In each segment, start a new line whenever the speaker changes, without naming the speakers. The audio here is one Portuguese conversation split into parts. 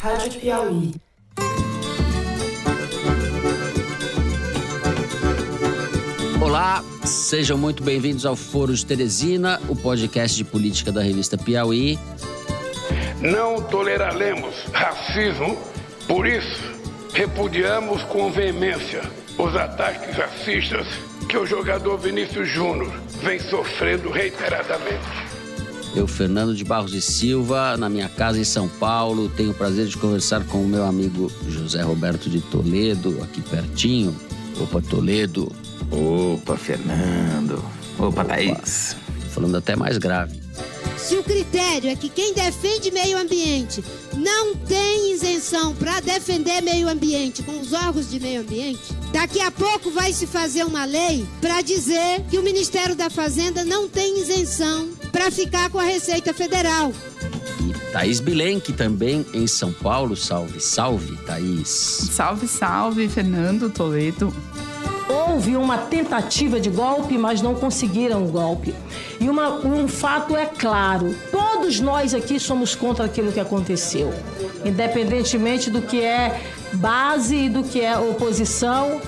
Rádio Piauí.
Olá, sejam muito bem-vindos ao Foro de Teresina, o podcast de política da revista Piauí.
Não toleraremos racismo, por isso repudiamos com veemência os ataques racistas que o jogador Vinícius Júnior vem sofrendo reiteradamente.
Eu, Fernando de Barros e Silva, na minha casa em São Paulo, tenho o prazer de conversar com o meu amigo José Roberto de Toledo, aqui pertinho. Opa, Toledo.
Opa, Fernando. Opa, Thaís.
Falando até mais grave.
Se o critério é que quem defende meio ambiente não tem isenção para defender meio ambiente com os órgãos de meio ambiente, daqui a pouco vai se fazer uma lei para dizer que o Ministério da Fazenda não tem isenção para ficar com a Receita Federal.
E Thaís Bilenque também em São Paulo. Salve, salve, Thaís.
Salve, salve, Fernando Toledo.
Houve uma tentativa de golpe, mas não conseguiram o golpe. E uma, um fato é claro: todos nós aqui somos contra aquilo que aconteceu, independentemente do que é base e do que é oposição.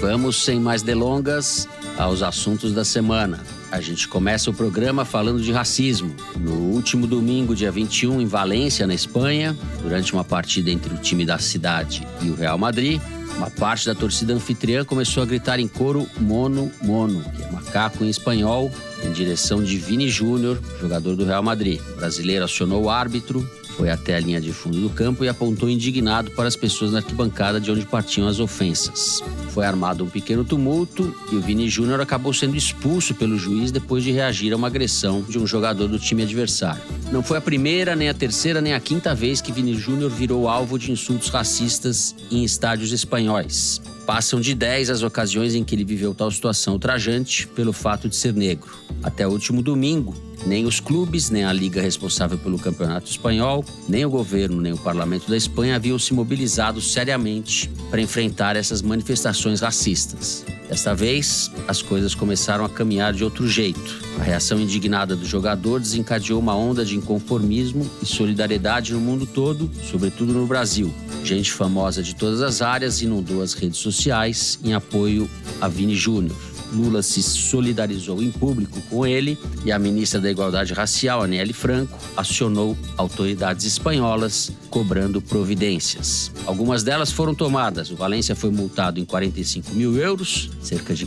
Vamos, sem mais delongas, aos assuntos da semana. A gente começa o programa falando de racismo. No último domingo, dia 21, em Valência, na Espanha, durante uma partida entre o time da cidade e o Real Madrid, uma parte da torcida anfitriã começou a gritar em coro mono, mono, que é macaco em espanhol, em direção de Vini Júnior, jogador do Real Madrid. O brasileiro acionou o árbitro, foi até a linha de fundo do campo e apontou indignado para as pessoas na arquibancada de onde partiam as ofensas. Foi armado um pequeno tumulto e o Vini Júnior acabou sendo expulso pelo juiz depois de reagir a uma agressão de um jogador do time adversário. Não foi a primeira, nem a terceira, nem a quinta vez que Vini Júnior virou alvo de insultos racistas em estádios espanhóis. Passam de 10 as ocasiões em que ele viveu tal situação ultrajante pelo fato de ser negro. Até o último domingo, nem os clubes, nem a liga responsável pelo campeonato espanhol, nem o governo, nem o parlamento da Espanha haviam se mobilizado seriamente para enfrentar essas manifestações racistas. Desta vez, as coisas começaram a caminhar de outro jeito. A reação indignada do jogador desencadeou uma onda de inconformismo e solidariedade no mundo todo, sobretudo no Brasil. Gente famosa de todas as áreas inundou as redes sociais em apoio a Vini Júnior. Lula se solidarizou em público com ele e a ministra da Igualdade Racial, Aniele Franco, acionou autoridades espanholas cobrando providências. Algumas delas foram tomadas. O Valência foi multado em 45 mil euros, cerca de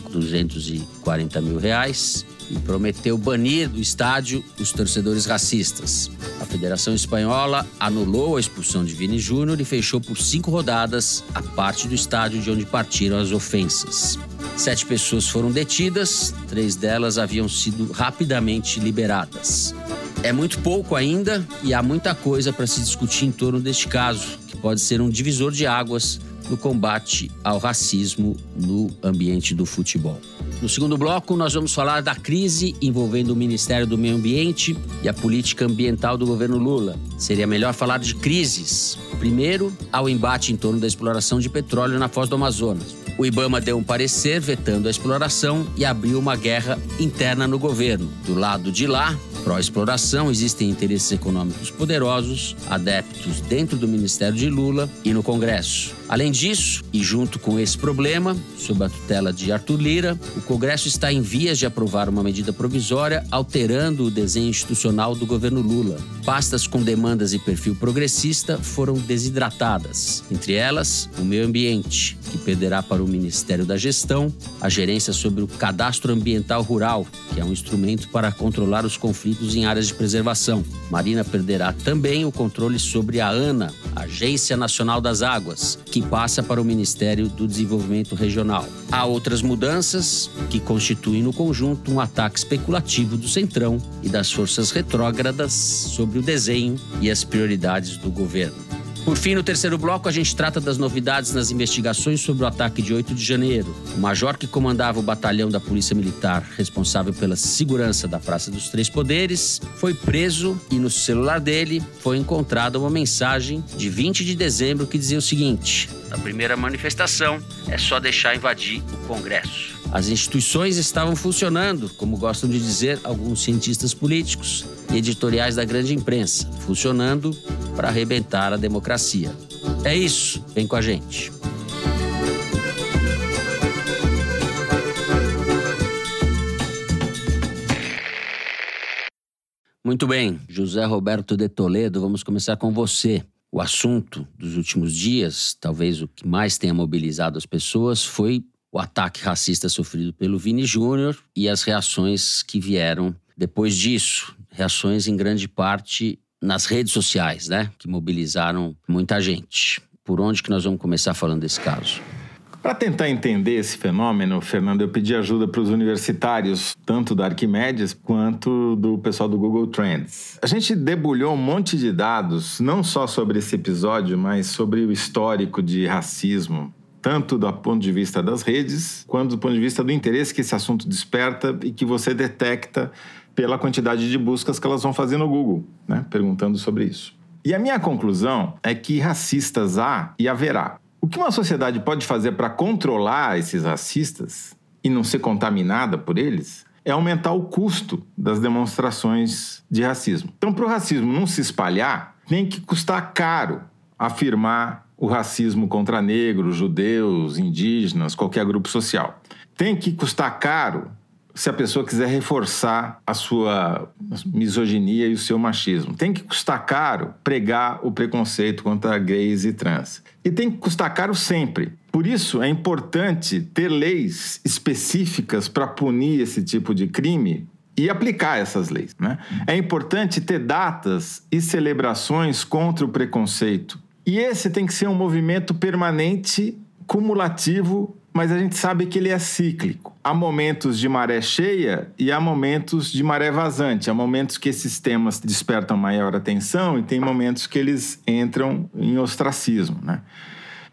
240 mil reais, e prometeu banir do estádio os torcedores racistas. A Federação Espanhola anulou a expulsão de Vini Júnior e fechou por cinco rodadas a parte do estádio de onde partiram as ofensas. Sete pessoas foram detidas, três delas haviam sido rapidamente liberadas. É muito pouco ainda e há muita coisa para se discutir em torno deste caso, que pode ser um divisor de águas no combate ao racismo no ambiente do futebol. No segundo bloco, nós vamos falar da crise envolvendo o Ministério do Meio Ambiente e a política ambiental do governo Lula. Seria melhor falar de crises. Primeiro, ao embate em torno da exploração de petróleo na foz do Amazonas. O Ibama deu um parecer vetando a exploração e abriu uma guerra interna no governo. Do lado de lá, pró-exploração, existem interesses econômicos poderosos, adeptos dentro do Ministério de Lula e no Congresso. Além disso, e junto com esse problema, sob a tutela de Arthur Lira, o Congresso está em vias de aprovar uma medida provisória alterando o desenho institucional do governo Lula. Pastas com demandas e perfil progressista foram desidratadas, entre elas o meio ambiente, que perderá para o Ministério da Gestão a gerência sobre o cadastro ambiental rural, que é um instrumento para controlar os conflitos em áreas de preservação. Marina perderá também o controle sobre a ANA, Agência Nacional das Águas, que passa para o Ministério do Desenvolvimento Regional. Há outras mudanças que constituem no conjunto um ataque especulativo do Centrão e das forças retrógradas sobre o desenho e as prioridades do governo. Por fim, no terceiro bloco, a gente trata das novidades nas investigações sobre o ataque de 8 de janeiro. O major que comandava o batalhão da Polícia Militar, responsável pela segurança da Praça dos Três Poderes, foi preso e no celular dele foi encontrada uma mensagem de 20 de dezembro que dizia o seguinte: Na primeira manifestação, é só deixar invadir o Congresso. As instituições estavam funcionando, como gostam de dizer alguns cientistas políticos. e editoriais da grande imprensa, funcionando para arrebentar a democracia. É isso, vem com a gente. Muito bem, José Roberto de Toledo, vamos começar com você. O assunto dos últimos dias, talvez o que mais tenha mobilizado as pessoas, foi o ataque racista sofrido pelo Vini Júnior e as reações que vieram depois disso. Reações em grande parte nas redes sociais, né? Que mobilizaram muita gente. Por onde que nós vamos começar falando desse caso?
Para tentar entender esse fenômeno, Fernando, eu pedi ajuda para os universitários, tanto da Arquimedes quanto do pessoal do Google Trends. A gente debulhou um monte de dados, não só sobre esse episódio, mas sobre o histórico de racismo, tanto do ponto de vista das redes, quanto do ponto de vista do interesse que esse assunto desperta e que você detecta pela quantidade de buscas que elas vão fazer no Google, né? perguntando sobre isso. E a minha conclusão é que racistas há e haverá. O que uma sociedade pode fazer para controlar esses racistas e não ser contaminada por eles é aumentar o custo das demonstrações de racismo. Então, para o racismo não se espalhar, tem que custar caro afirmar o racismo contra negros, judeus, indígenas, qualquer grupo social. Tem que custar caro se a pessoa quiser reforçar a sua misoginia e o seu machismo. Tem que custar caro pregar o preconceito contra gays e trans. E tem que custar caro sempre. Por isso, é importante ter leis específicas para punir esse tipo de crime e aplicar essas leis. Né? É importante ter datas e celebrações contra o preconceito. E esse tem que ser um movimento permanente, cumulativo mas a gente sabe que ele é cíclico. Há momentos de maré cheia e há momentos de maré vazante. Há momentos que esses temas despertam maior atenção e tem momentos que eles entram em ostracismo, né?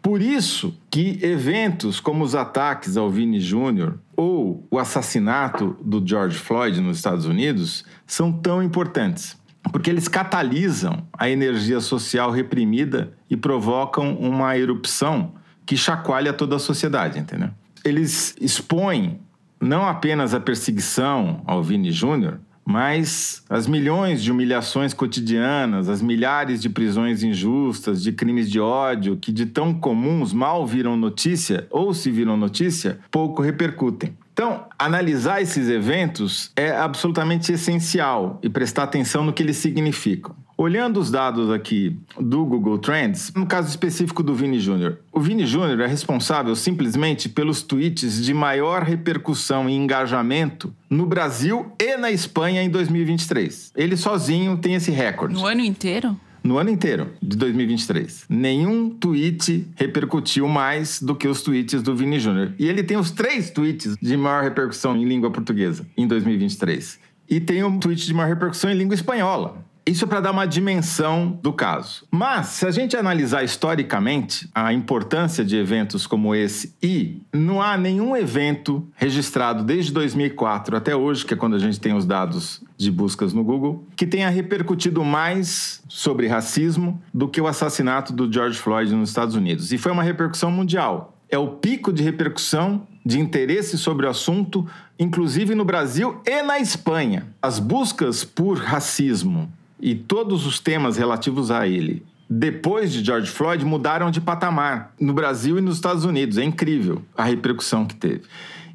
Por isso que eventos como os ataques ao Vini Júnior ou o assassinato do George Floyd nos Estados Unidos são tão importantes, porque eles catalisam a energia social reprimida e provocam uma erupção que chacoalha toda a sociedade, entendeu? Eles expõem não apenas a perseguição ao Vini Júnior, mas as milhões de humilhações cotidianas, as milhares de prisões injustas, de crimes de ódio que de tão comuns mal viram notícia ou se viram notícia, pouco repercutem. Então, analisar esses eventos é absolutamente essencial e prestar atenção no que eles significam. Olhando os dados aqui do Google Trends, no caso específico do Vini Júnior, o Vini Júnior é responsável simplesmente pelos tweets de maior repercussão e engajamento no Brasil e na Espanha em 2023. Ele sozinho tem esse recorde.
No ano inteiro?
No ano inteiro de 2023. Nenhum tweet repercutiu mais do que os tweets do Vini Júnior. E ele tem os três tweets de maior repercussão em língua portuguesa em 2023. E tem um tweet de maior repercussão em língua espanhola. Isso é para dar uma dimensão do caso. Mas, se a gente analisar historicamente a importância de eventos como esse, e não há nenhum evento registrado desde 2004 até hoje, que é quando a gente tem os dados de buscas no Google, que tenha repercutido mais sobre racismo do que o assassinato do George Floyd nos Estados Unidos. E foi uma repercussão mundial. É o pico de repercussão de interesse sobre o assunto, inclusive no Brasil e na Espanha. As buscas por racismo e todos os temas relativos a ele, depois de George Floyd, mudaram de patamar no Brasil e nos Estados Unidos. É incrível a repercussão que teve.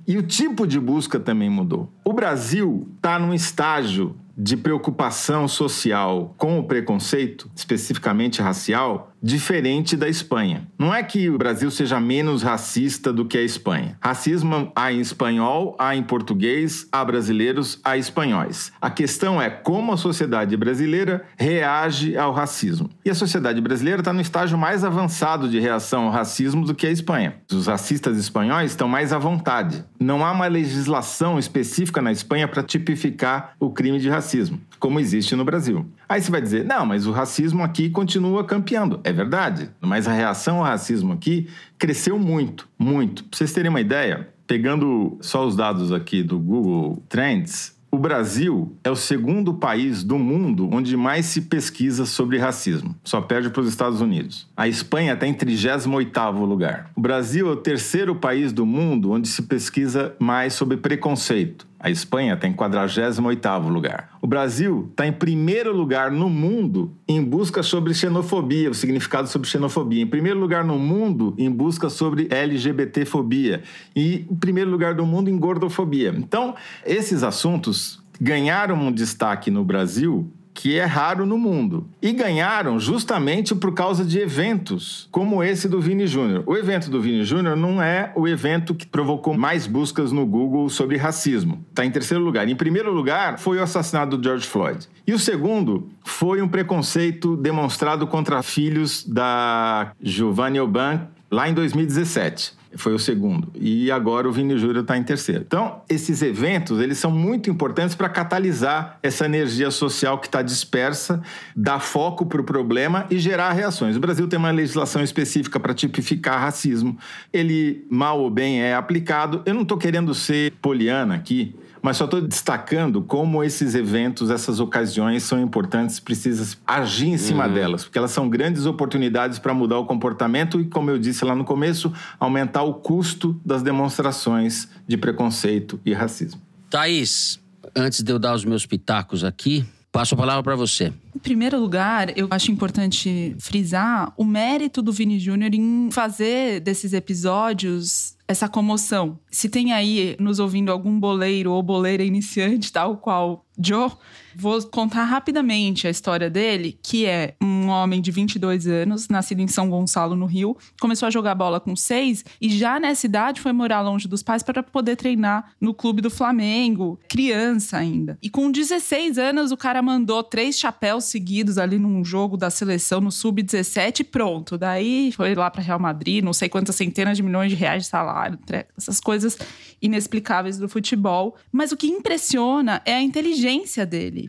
E o tipo de busca também mudou. O Brasil está num estágio de preocupação social com o preconceito, especificamente racial, diferente da Espanha. Não é que o Brasil seja menos racista do que a Espanha. Racismo há em espanhol, há em português, há brasileiros, há espanhóis. A questão é como a sociedade brasileira reage ao racismo. E a sociedade brasileira está no estágio mais avançado de reação ao racismo do que a Espanha. Os racistas espanhóis estão mais à vontade. Não há uma legislação específica na Espanha para tipificar o crime de racismo, como existe no Brasil. Aí você vai dizer, não, mas o racismo aqui continua campeando. É verdade, mas a reação ao racismo aqui cresceu muito, muito. Para vocês terem uma ideia, pegando só os dados aqui do Google Trends, o Brasil é o segundo país do mundo onde mais se pesquisa sobre racismo. Só perde para os Estados Unidos. A Espanha está em 38º lugar. O Brasil é o terceiro país do mundo onde se pesquisa mais sobre preconceito. A Espanha está em 48º lugar. O Brasil está em primeiro lugar no mundo em busca sobre xenofobia, o significado sobre xenofobia. Em primeiro lugar no mundo em busca sobre LGBTfobia. E em primeiro lugar do mundo em gordofobia. Então, esses assuntos ganharam um destaque no Brasil que é raro no mundo. E ganharam justamente por causa de eventos como esse do Vini Júnior. O evento do Vini Júnior não é o evento que provocou mais buscas no Google sobre racismo. Está em terceiro lugar. Em primeiro lugar foi o assassinato do George Floyd. E o segundo foi um preconceito demonstrado contra filhos da Giovanni Oban lá em 2017 foi o segundo. E agora o Vini Júnior está em terceiro. Então, esses eventos, eles são muito importantes para catalisar essa energia social que está dispersa, dar foco para o problema e gerar reações. O Brasil tem uma legislação específica para tipificar racismo. Ele, mal ou bem, é aplicado. Eu não estou querendo ser poliana aqui, mas só estou destacando como esses eventos, essas ocasiões são importantes, precisa agir em cima uhum. delas, porque elas são grandes oportunidades para mudar o comportamento e, como eu disse lá no começo, aumentar o custo das demonstrações de preconceito e racismo.
Thaís, antes de eu dar os meus pitacos aqui, Passo a palavra para você.
Em primeiro lugar, eu acho importante frisar o mérito do Vini Júnior em fazer desses episódios essa comoção. Se tem aí nos ouvindo algum boleiro ou boleira iniciante, tal qual Joe, vou contar rapidamente a história dele, que é um homem de 22 anos, nascido em São Gonçalo, no Rio, começou a jogar bola com seis e já nessa idade foi morar longe dos pais para poder treinar no clube do Flamengo, criança ainda. E com 16 anos, o cara mandou três chapéus seguidos ali num jogo da seleção no sub-17 e pronto. Daí foi lá para Real Madrid, não sei quantas centenas de milhões de reais de salário, essas coisas inexplicáveis do futebol. Mas o que impressiona é a inteligência dele.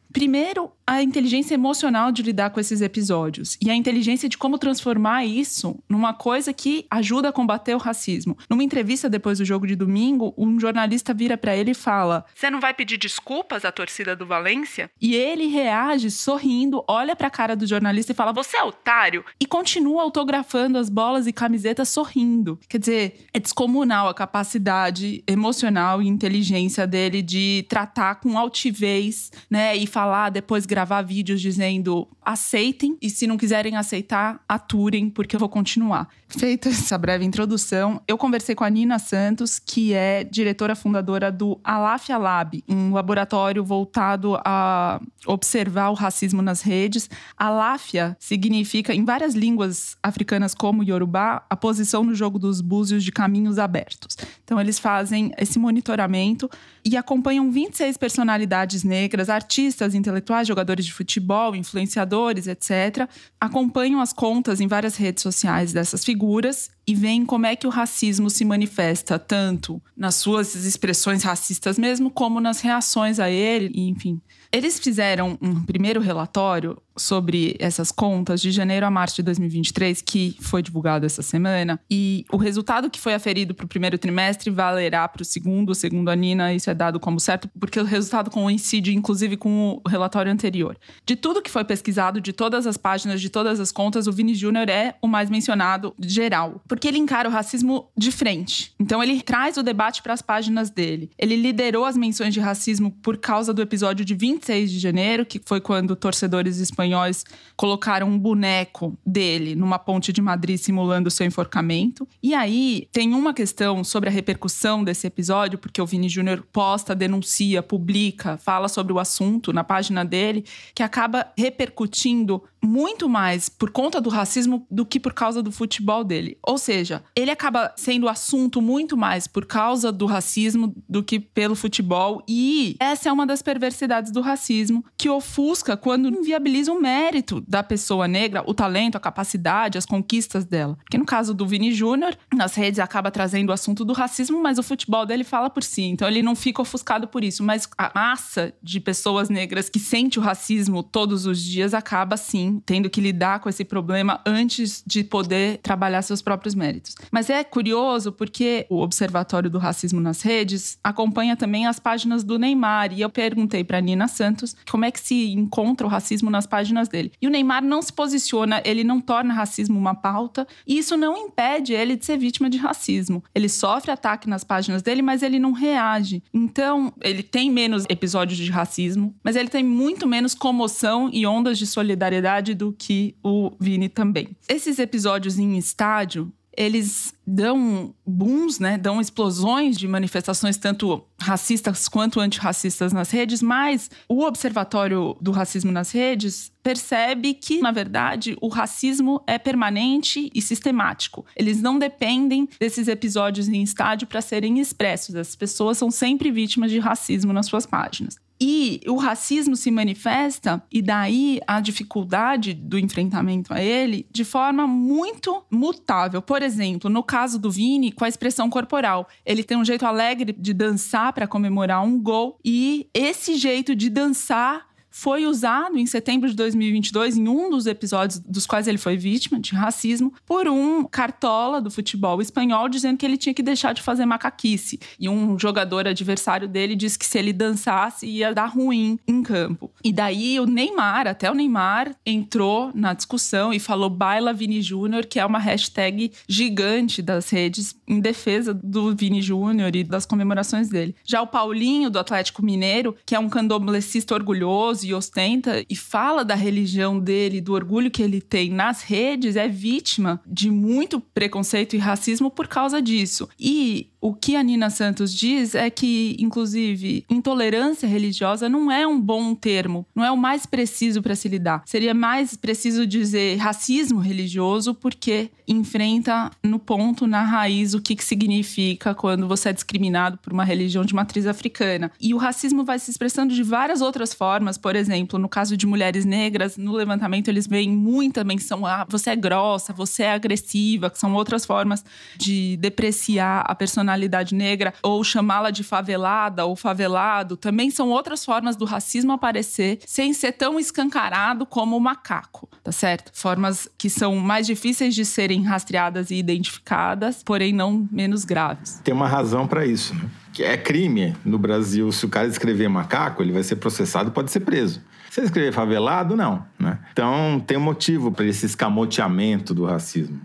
Primeiro, a inteligência emocional de lidar com esses episódios e a inteligência de como transformar isso numa coisa que ajuda a combater o racismo. Numa entrevista depois do jogo de domingo, um jornalista vira para ele e fala: "Você não vai pedir desculpas à torcida do Valência?" E ele reage sorrindo, olha para a cara do jornalista e fala: "Você é otário?" e continua autografando as bolas e camisetas sorrindo. Quer dizer, é descomunal a capacidade emocional e inteligência dele de tratar com altivez, né, e falar depois gravar gravar vídeos dizendo aceitem e se não quiserem aceitar, aturem, porque eu vou continuar. Feita essa breve introdução, eu conversei com a Nina Santos, que é diretora fundadora do Alafia Lab, um laboratório voltado a observar o racismo nas redes. Alafia significa, em várias línguas africanas como Yorubá, a posição no jogo dos búzios de caminhos abertos. Então, eles fazem esse monitoramento e acompanham 26 personalidades negras, artistas, intelectuais, jogadores de futebol, influenciadores, etc. Acompanham as contas em várias redes sociais dessas figuras seguras e veem como é que o racismo se manifesta tanto nas suas expressões racistas mesmo, como nas reações a ele, enfim. Eles fizeram um primeiro relatório sobre essas contas de janeiro a março de 2023, que foi divulgado essa semana. E o resultado que foi aferido para o primeiro trimestre valerá para o segundo. Segundo a Nina, isso é dado como certo, porque o resultado coincide, inclusive, com o relatório anterior. De tudo que foi pesquisado, de todas as páginas, de todas as contas, o Vini Júnior é o mais mencionado geral, porque ele encara o racismo de frente. Então, ele traz o debate para as páginas dele. Ele liderou as menções de racismo por causa do episódio de 26 de janeiro, que foi quando torcedores espanhóis colocaram um boneco dele numa ponte de Madrid simulando seu enforcamento. E aí tem uma questão sobre a repercussão desse episódio, porque o Vini Júnior posta, denuncia, publica, fala sobre o assunto na página dele, que acaba repercutindo muito mais por conta do racismo do que por causa do futebol dele. Ou seja, ele acaba sendo assunto muito mais por causa do racismo do que pelo futebol. E essa é uma das perversidades do racismo que ofusca quando inviabiliza o mérito da pessoa negra, o talento, a capacidade, as conquistas dela. Porque no caso do Vini Júnior, nas redes acaba trazendo o assunto do racismo, mas o futebol dele fala por si. Então ele não fica ofuscado por isso. Mas a massa de pessoas negras que sente o racismo todos os dias acaba sim tendo que lidar com esse problema antes de poder trabalhar seus próprios méritos. Mas é curioso porque o Observatório do Racismo nas Redes acompanha também as páginas do Neymar. E eu perguntei para Nina Santos como é que se encontra o racismo nas páginas dele. E o Neymar não se posiciona, ele não torna racismo uma pauta, e isso não impede ele de ser vítima de racismo. Ele sofre ataque nas páginas dele, mas ele não reage. Então, ele tem menos episódios de racismo, mas ele tem muito menos comoção e ondas de solidariedade do que o Vini também. Esses episódios em estádio, eles dão booms, né, dão explosões de manifestações tanto racistas quanto antirracistas nas redes, mas o Observatório do Racismo nas Redes percebe que, na verdade, o racismo é permanente e sistemático. Eles não dependem desses episódios em estádio para serem expressos. As pessoas são sempre vítimas de racismo nas suas páginas. E o racismo se manifesta, e daí a dificuldade do enfrentamento a ele, de forma muito mutável. Por exemplo, no caso do Vini, com a expressão corporal. Ele tem um jeito alegre de dançar para comemorar um gol, e esse jeito de dançar foi usado em setembro de 2022, em um dos episódios dos quais ele foi vítima de racismo, por um cartola do futebol espanhol dizendo que ele tinha que deixar de fazer macaquice. E um jogador adversário dele disse que se ele dançasse ia dar ruim em campo. E daí o Neymar, até o Neymar, entrou na discussão e falou Baila Vini Júnior, que é uma hashtag gigante das redes em defesa do Vini Júnior e das comemorações dele. Já o Paulinho, do Atlético Mineiro, que é um candomblessista orgulhoso, e ostenta e fala da religião dele, do orgulho que ele tem nas redes, é vítima de muito preconceito e racismo por causa disso. E o que a Nina Santos diz é que, inclusive, intolerância religiosa não é um bom termo, não é o mais preciso para se lidar. Seria mais preciso dizer racismo religioso, porque enfrenta no ponto, na raiz, o que, que significa quando você é discriminado por uma religião de matriz africana. E o racismo vai se expressando de várias outras formas, por exemplo, no caso de mulheres negras, no levantamento eles veem muita menção a ah, você é grossa, você é agressiva, que são outras formas de depreciar a personalidade personalidade negra ou chamá-la de favelada ou favelado, também são outras formas do racismo aparecer sem ser tão escancarado como o macaco, tá certo? Formas que são mais difíceis de serem rastreadas e identificadas, porém não menos graves.
Tem uma razão para isso, né? Que é crime no Brasil. Se o cara escrever macaco, ele vai ser processado, pode ser preso. Se ele escrever favelado, não, né? Então tem um motivo para esse escamoteamento do racismo.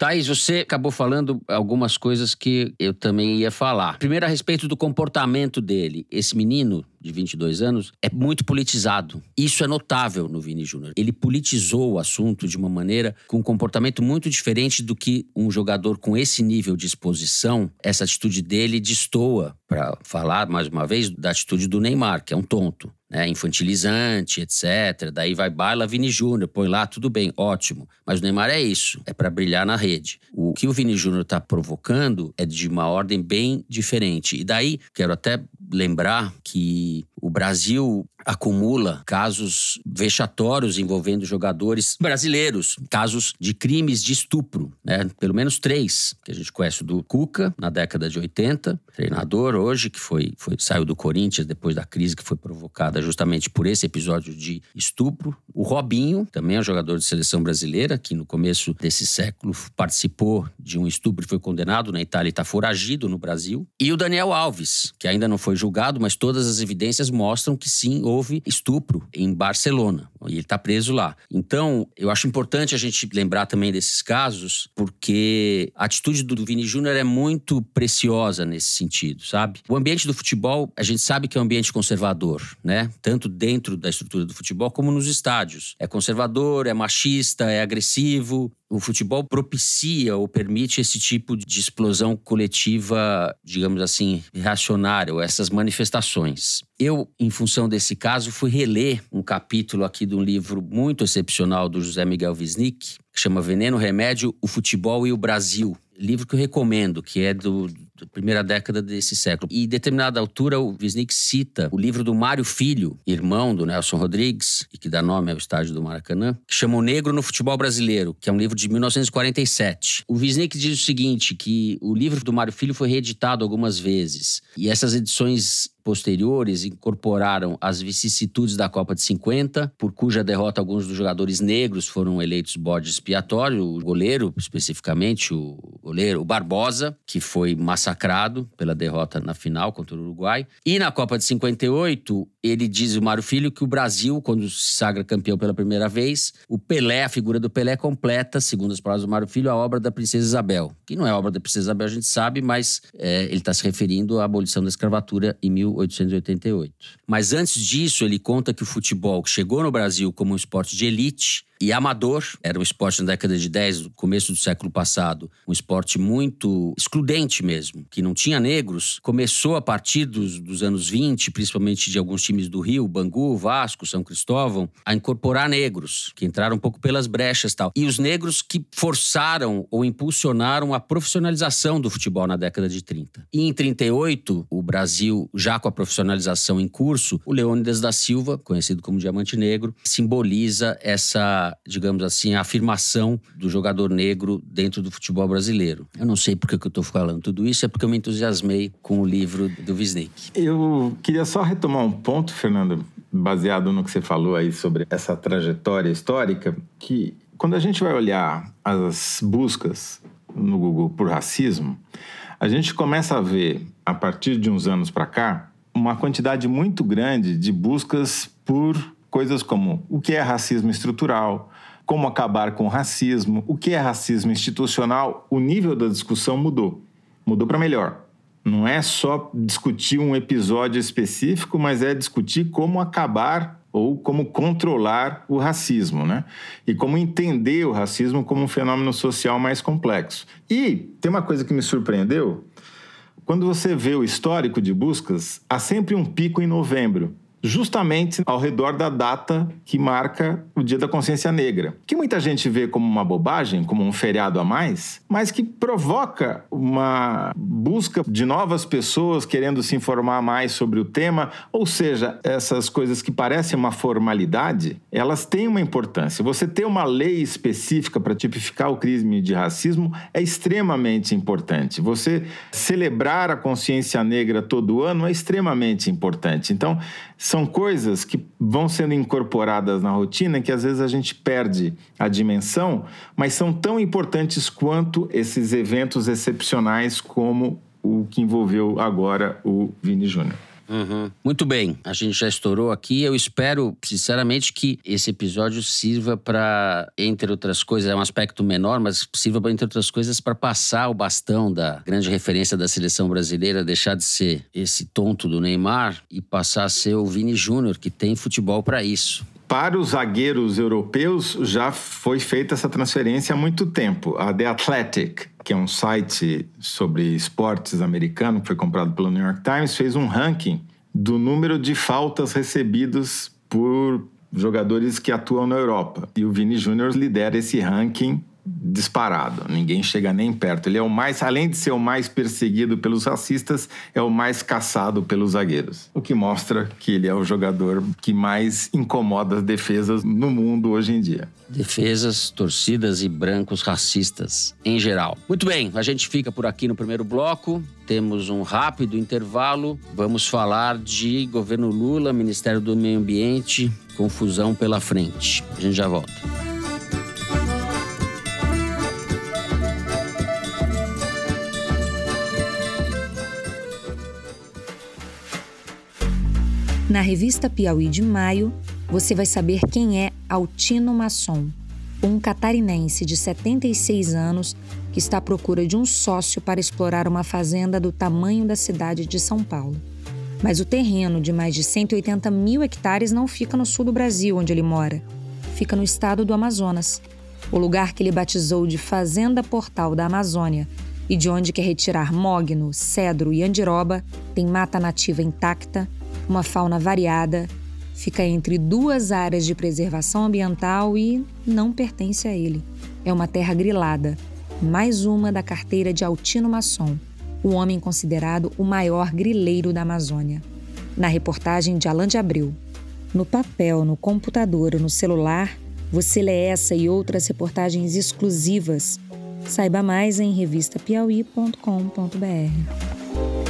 Thaís, você acabou falando algumas coisas que eu também ia falar. Primeiro, a respeito do comportamento dele. Esse menino de 22 anos, é muito politizado. Isso é notável no Vini Júnior. Ele politizou o assunto de uma maneira com um comportamento muito diferente do que um jogador com esse nível de exposição, essa atitude dele destoa, para falar mais uma vez, da atitude do Neymar, que é um tonto. Né, infantilizante, etc. Daí vai baila Vini Júnior, põe lá, tudo bem, ótimo. Mas o Neymar é isso, é para brilhar na rede. O que o Vini Júnior está provocando é de uma ordem bem diferente. E daí, quero até lembrar que o Brasil acumula casos vexatórios envolvendo jogadores brasileiros, casos de crimes de estupro, né? Pelo menos três, que a gente conhece do Cuca na década de 80, treinador hoje que foi, foi saiu do Corinthians depois da crise que foi provocada justamente por esse episódio de estupro. O Robinho, também é um jogador de seleção brasileira que no começo desse século participou de um estupro e foi condenado na Itália e está foragido no Brasil. E o Daniel Alves, que ainda não foi julgado, mas todas as evidências mostram que sim, houve estupro em Barcelona e ele está preso lá. Então, eu acho importante a gente lembrar também desses casos, porque a atitude do Vini Júnior é muito preciosa nesse sentido, sabe? O ambiente do futebol, a gente sabe que é um ambiente conservador, né? Tanto dentro da estrutura do futebol como nos estádios. É conservador, é machista, é agressivo, o futebol propicia ou permite esse tipo de explosão coletiva, digamos assim, reacionária, ou essas manifestações. Eu, em função desse caso, fui reler um capítulo aqui de um livro muito excepcional do José Miguel Wisnik, que chama Veneno, Remédio, o Futebol e o Brasil. Livro que eu recomendo, que é do, da primeira década desse século. E em determinada altura, o Wisnik cita o livro do Mário Filho, irmão do Nelson Rodrigues, e que dá nome ao estádio do Maracanã, que chama O Negro no Futebol Brasileiro, que é um livro de 1947. O Wisnik diz o seguinte, que o livro do Mário Filho foi reeditado algumas vezes, e essas edições posteriores incorporaram as vicissitudes da Copa de 50, por cuja derrota alguns dos jogadores negros foram eleitos bode expiatório, o goleiro, especificamente o goleiro, o Barbosa, que foi massacrado pela derrota na final contra o Uruguai. E na Copa de 58, ele diz, o Mário Filho, que o Brasil, quando se sagra campeão pela primeira vez, o Pelé, a figura do Pelé, completa, segundo as palavras do Mário Filho, a obra da Princesa Isabel. Que não é obra da Princesa Isabel, a gente sabe, mas é, ele está se referindo à abolição da escravatura em 1888. Mas antes disso, ele conta que o futebol chegou no Brasil como um esporte de elite e amador, era um esporte na década de 10, no começo do século passado, um esporte muito excludente mesmo, que não tinha negros, começou a partir dos, dos anos 20, principalmente de alguns times do Rio, Bangu, Vasco, São Cristóvão, a incorporar negros, que entraram um pouco pelas brechas tal. E os negros que forçaram ou impulsionaram a profissionalização do futebol na década de 30. E em 38, o Brasil, já com a profissionalização em curso, o Leônidas da Silva, conhecido como Diamante Negro, simboliza essa digamos assim, a afirmação do jogador negro dentro do futebol brasileiro. Eu não sei porque que eu estou falando tudo isso, é porque eu me entusiasmei com o livro do Wisnik.
Eu queria só retomar um ponto, Fernando, baseado no que você falou aí sobre essa trajetória histórica, que quando a gente vai olhar as buscas no Google por racismo, a gente começa a ver, a partir de uns anos para cá, uma quantidade muito grande de buscas por Coisas como o que é racismo estrutural, como acabar com o racismo, o que é racismo institucional, o nível da discussão mudou. Mudou para melhor. Não é só discutir um episódio específico, mas é discutir como acabar ou como controlar o racismo, né? E como entender o racismo como um fenômeno social mais complexo. E tem uma coisa que me surpreendeu. Quando você vê o histórico de buscas, há sempre um pico em novembro justamente ao redor da data que marca o Dia da Consciência Negra, que muita gente vê como uma bobagem, como um feriado a mais, mas que provoca uma busca de novas pessoas querendo se informar mais sobre o tema, ou seja, essas coisas que parecem uma formalidade, elas têm uma importância. Você ter uma lei específica para tipificar o crime de racismo é extremamente importante. Você celebrar a consciência negra todo ano é extremamente importante. Então, são coisas que vão sendo incorporadas na rotina que às vezes a gente perde a dimensão, mas são tão importantes quanto esses eventos excepcionais como o que envolveu agora o Vini Júnior.
Uhum. Muito bem, a gente já estourou aqui. Eu espero, sinceramente, que esse episódio sirva para, entre outras coisas, é um aspecto menor, mas sirva, entre outras coisas, para passar o bastão da grande referência da seleção brasileira, deixar de ser esse tonto do Neymar e passar a ser o Vini Júnior, que tem futebol para isso.
Para os zagueiros europeus, já foi feita essa transferência há muito tempo. A The Athletic, que é um site sobre esportes americano, que foi comprado pelo New York Times, fez um ranking do número de faltas recebidas por jogadores que atuam na Europa. E o Vini Júnior lidera esse ranking disparado. Ninguém chega nem perto. Ele é o mais, além de ser o mais perseguido pelos racistas, é o mais caçado pelos zagueiros. O que mostra que ele é o jogador que mais incomoda as defesas no mundo hoje em dia.
Defesas, torcidas e brancos racistas em geral. Muito bem, a gente fica por aqui no primeiro bloco. Temos um rápido intervalo. Vamos falar de governo Lula, Ministério do Meio Ambiente, confusão pela frente. A gente já volta.
Na revista Piauí de maio, você vai saber quem é Altino Masson, um catarinense de 76 anos que está à procura de um sócio para explorar uma fazenda do tamanho da cidade de São Paulo. Mas o terreno de mais de 180 mil hectares não fica no sul do Brasil, onde ele mora. Fica no estado do Amazonas, o lugar que ele batizou de Fazenda Portal da Amazônia, e de onde quer retirar mogno, cedro e andiroba, tem mata nativa intacta, uma fauna variada, fica entre duas áreas de preservação ambiental e não pertence a ele. É uma terra grilada, mais uma da carteira de Altino Masson, o homem considerado o maior grileiro da Amazônia. Na reportagem de Alain de Abreu. No papel, no computador no celular, você lê essa e outras reportagens exclusivas. Saiba mais em revistapiauí.com.br.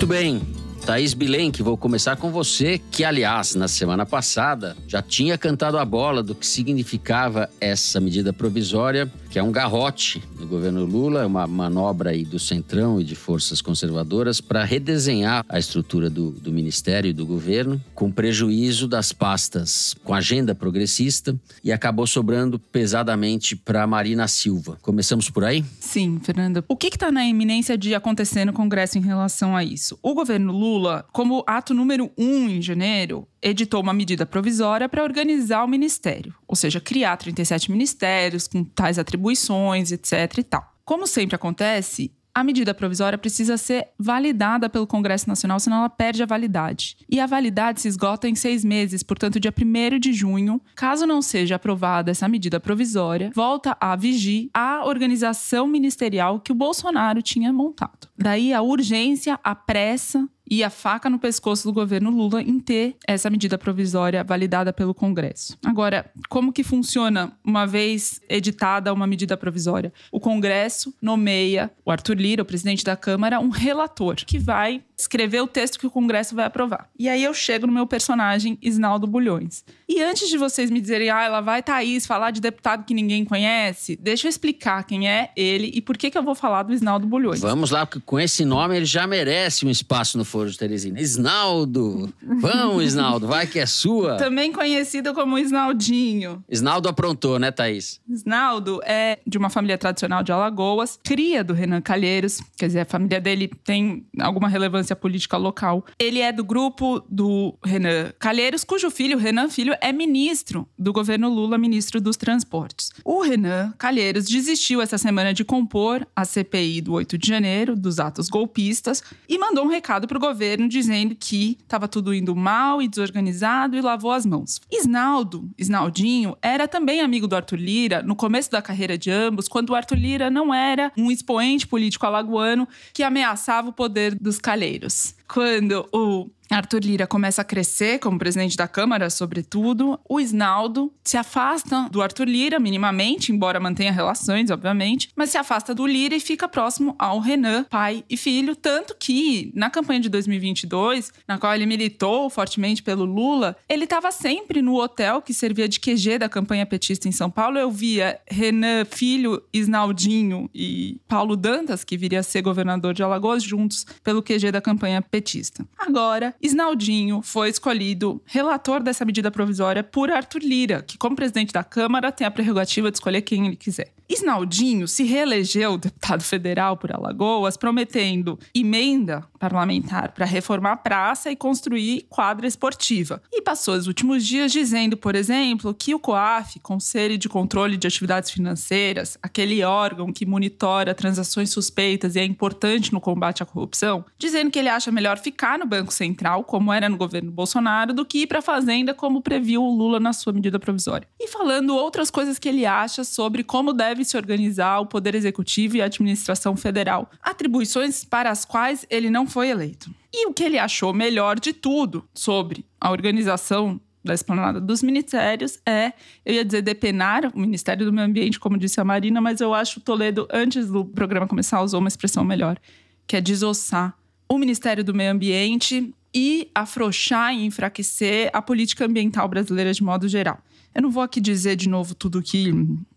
Muito bem. Thaís Bilenque, vou começar com você, que, aliás, na semana passada já tinha cantado a bola do que significava essa medida provisória, que é um garrote do governo Lula, uma manobra aí do Centrão e de forças conservadoras para redesenhar a estrutura do, do Ministério e do governo, com prejuízo das pastas com agenda progressista e acabou sobrando pesadamente para Marina Silva. Começamos por aí?
Sim, Fernanda. O que está na iminência de acontecer no Congresso em relação a isso? O governo Lula Lula, como ato número um em janeiro, editou uma medida provisória para organizar o ministério, ou seja, criar 37 ministérios com tais atribuições, etc. e tal. Como sempre acontece, a medida provisória precisa ser validada pelo Congresso Nacional, senão ela perde a validade. E a validade se esgota em seis meses, portanto, dia 1 de junho. Caso não seja aprovada essa medida provisória, volta a vigir a organização ministerial que o Bolsonaro tinha montado. Daí a urgência, a pressa e a faca no pescoço do governo Lula em ter essa medida provisória validada pelo Congresso. Agora, como que funciona uma vez editada uma medida provisória? O Congresso nomeia o Arthur Lira, o presidente da Câmara, um relator que vai escrever o texto que o Congresso vai aprovar. E aí eu chego no meu personagem, Isnaldo Bulhões. E antes de vocês me dizerem, ah, ela vai Thaís falar de deputado que ninguém conhece, deixa eu explicar quem é ele e por que, que eu vou falar do Isnaldo Bulhões.
Vamos lá, porque com esse nome ele já merece um espaço no Foro de Teresina. Isnaldo! Vamos, Isnaldo, vai que é sua.
Também conhecido como Isnaldinho.
Isnaldo aprontou, né, Thaís?
Isnaldo é de uma família tradicional de Alagoas, cria do Renan Calheiros, quer dizer, a família dele tem alguma relevância política local. Ele é do grupo do Renan Calheiros, cujo filho, Renan Filho, é ministro do governo Lula, ministro dos Transportes. O Renan Calheiros desistiu essa semana de compor a CPI do 8 de janeiro, dos atos golpistas, e mandou um recado para o governo dizendo que estava tudo indo mal e desorganizado e lavou as mãos. Isnaldo, Isnaldinho, era também amigo do Arthur Lira no começo da carreira de ambos, quando o Arthur Lira não era um expoente político alagoano que ameaçava o poder dos calheiros Quando o Arthur Lira começa a crescer como presidente da Câmara, sobretudo. O Isnaldo se afasta do Arthur Lira minimamente, embora mantenha relações, obviamente, mas se afasta do Lira e fica próximo ao Renan, pai e filho. Tanto que, na campanha de 2022, na qual ele militou fortemente pelo Lula, ele estava sempre no hotel que servia de QG da campanha petista em São Paulo. Eu via Renan, filho, Isnaldinho e Paulo Dantas, que viria a ser governador de Alagoas, juntos pelo QG da campanha petista. Agora, Isnaldinho foi escolhido relator dessa medida provisória por Arthur Lira, que, como presidente da Câmara, tem a prerrogativa de escolher quem ele quiser. Isnaldinho se reelegeu deputado federal por Alagoas, prometendo emenda parlamentar para reformar a praça e construir quadra esportiva. E passou os últimos dias dizendo, por exemplo, que o COAF, Conselho de Controle de Atividades Financeiras, aquele órgão que monitora transações suspeitas e é importante no combate à corrupção, dizendo que ele acha melhor ficar no Banco Central, como era no governo Bolsonaro, do que ir para a Fazenda, como previu o Lula na sua medida provisória. E falando outras coisas que ele acha sobre como deve deve se organizar o Poder Executivo e a administração federal, atribuições para as quais ele não foi eleito. E o que ele achou melhor de tudo sobre a organização da esplanada dos ministérios é, eu ia dizer, depenar o Ministério do Meio Ambiente, como disse a Marina, mas eu acho o Toledo, antes do programa começar, usou uma expressão melhor, que é desossar o Ministério do Meio Ambiente e afrouxar e enfraquecer a política ambiental brasileira de modo geral. Eu não vou aqui dizer de novo tudo que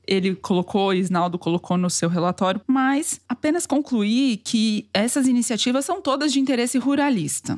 ele colocou, Isnaldo colocou no seu relatório, mas apenas concluir que essas iniciativas são todas de interesse ruralista,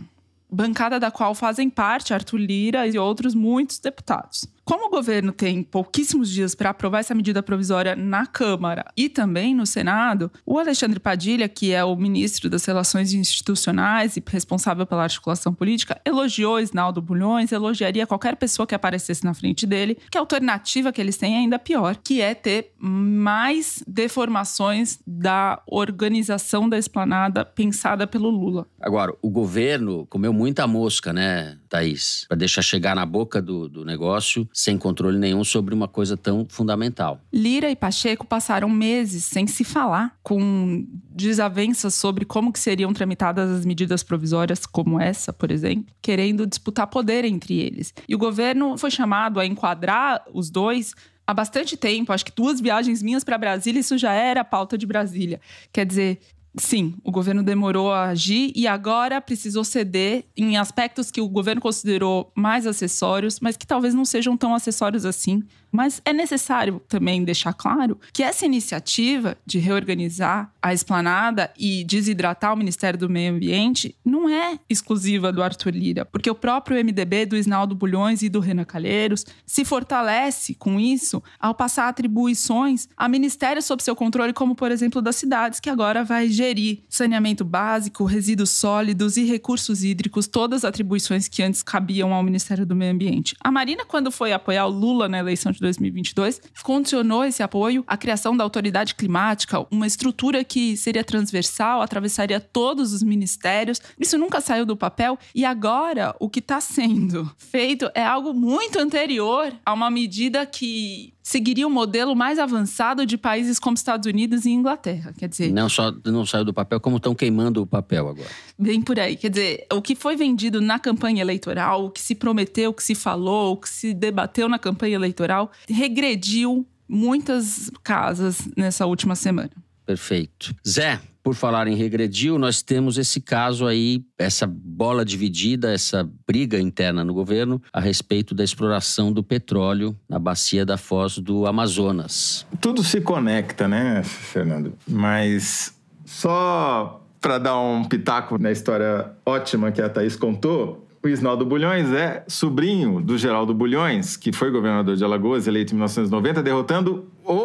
bancada da qual fazem parte Arthur Lira e outros muitos deputados. Como o governo tem pouquíssimos dias para aprovar essa medida provisória na Câmara e também no Senado, o Alexandre Padilha, que é o ministro das Relações Institucionais e responsável pela articulação política, elogiou Isnaldo Bulhões, elogiaria qualquer pessoa que aparecesse na frente dele, que a alternativa que eles têm é ainda pior, que é ter mais deformações da organização da esplanada pensada pelo Lula.
Agora, o governo comeu muita mosca, né, Thaís? Para deixar chegar na boca do, do negócio sem controle nenhum sobre uma coisa tão fundamental.
Lira e Pacheco passaram meses sem se falar, com desavenças sobre como que seriam tramitadas as medidas provisórias como essa, por exemplo, querendo disputar poder entre eles. E o governo foi chamado a enquadrar os dois há bastante tempo, acho que duas viagens minhas para Brasília, isso já era a pauta de Brasília. Quer dizer, sim, o governo demorou a agir e agora precisou ceder em aspectos que o governo considerou mais acessórios, mas que talvez não sejam tão acessórios assim. Mas é necessário também deixar claro que essa iniciativa de reorganizar a esplanada e desidratar o Ministério do Meio Ambiente não é exclusiva do Arthur Lira, porque o próprio MDB do Isnaldo Bulhões e do Renan Calheiros se fortalece com isso ao passar atribuições a ministérios sob seu controle, como por exemplo das cidades, que agora vai gerir saneamento básico, resíduos sólidos e recursos hídricos, todas as atribuições que antes cabiam ao Ministério do Meio Ambiente. A Marina, quando foi apoiar o Lula na eleição de 2022, condicionou esse apoio à criação da autoridade climática, uma estrutura que seria transversal, atravessaria todos os ministérios. Isso nunca saiu do papel e agora o que está sendo feito é algo muito anterior a uma medida que seguiria o um modelo mais avançado de países como Estados Unidos e Inglaterra. Quer dizer.
Não só não saiu do papel, como estão queimando o papel agora.
Bem por aí. Quer dizer, o que foi vendido na campanha eleitoral, o que se prometeu, o que se falou, o que se debateu na campanha eleitoral, regrediu muitas casas nessa última semana.
Perfeito. Zé, por falar em regrediu, nós temos esse caso aí, essa bola dividida, essa briga interna no governo a respeito da exploração do petróleo na bacia da foz do Amazonas.
Tudo se conecta, né, Fernando? Mas só para dar um pitaco na história ótima que a Thaís contou, o Isnaldo Bulhões é sobrinho do Geraldo Bulhões, que foi governador de Alagoas, eleito em 1990, derrotando o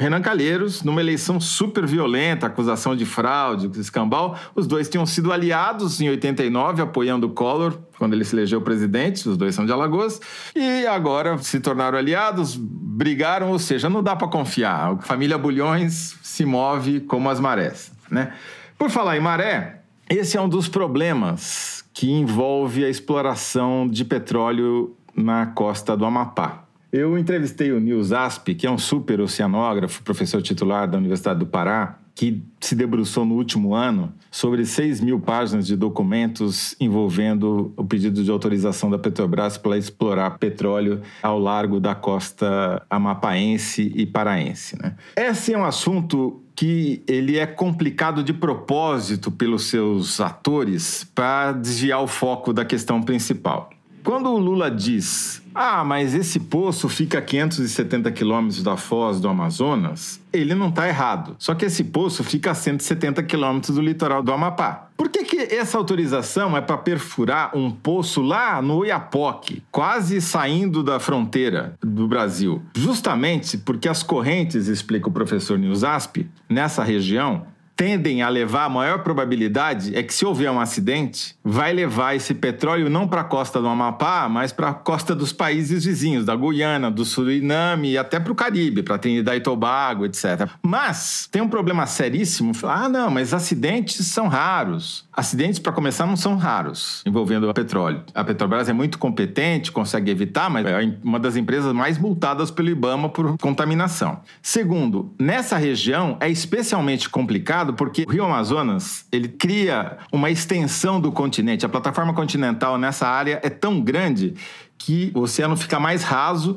Renan Calheiros, numa eleição super violenta, acusação de fraude, escambau. Os dois tinham sido aliados em 89, apoiando o Collor quando ele se elegeu presidente, os dois são de Alagoas, e agora se tornaram aliados, brigaram, ou seja, não dá para confiar. A família Bulhões se move como as marés, né? Por falar em maré, esse é um dos problemas que envolve a exploração de petróleo na costa do Amapá. Eu entrevistei o Nils Asp, que é um super oceanógrafo, professor titular da Universidade do Pará, que se debruçou no último ano sobre 6 mil páginas de documentos envolvendo o pedido de autorização da Petrobras para explorar petróleo ao largo da costa amapaense e paraense. Né? Esse é um assunto que ele é complicado de propósito pelos seus atores para desviar o foco da questão principal. Quando o Lula diz, ah, mas esse poço fica a 570 quilômetros da foz do Amazonas, ele não está errado. Só que esse poço fica a 170 quilômetros do litoral do Amapá. Por que, que essa autorização é para perfurar um poço lá no Oiapoque, quase saindo da fronteira do Brasil? Justamente porque as correntes, explica o professor Nilsasp, nessa região, tendem a levar, a maior probabilidade é que se houver um acidente, vai levar esse petróleo não para a costa do Amapá, mas para a costa dos países vizinhos, da Guiana, do Suriname e até para o Caribe, para Trinidad e Tobago, etc. Mas tem um problema seríssimo. Ah, não, mas acidentes são raros. Acidentes, para começar, não são raros envolvendo o petróleo. A Petrobras é muito competente, consegue evitar, mas é uma das empresas mais multadas pelo IBAMA por contaminação. Segundo, nessa região é especialmente complicado porque o Rio Amazonas, ele cria uma extensão do continente. A plataforma continental nessa área é tão grande que o oceano fica mais raso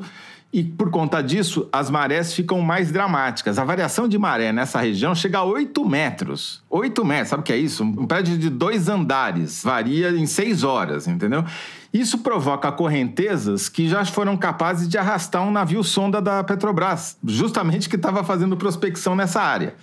e por conta disso as marés ficam mais dramáticas. A variação de maré nessa região chega a 8 metros. 8 metros, sabe o que é isso? Um prédio de dois andares varia em 6 horas, entendeu? Isso provoca correntezas que já foram capazes de arrastar um navio sonda da Petrobras, justamente que estava fazendo prospecção nessa área.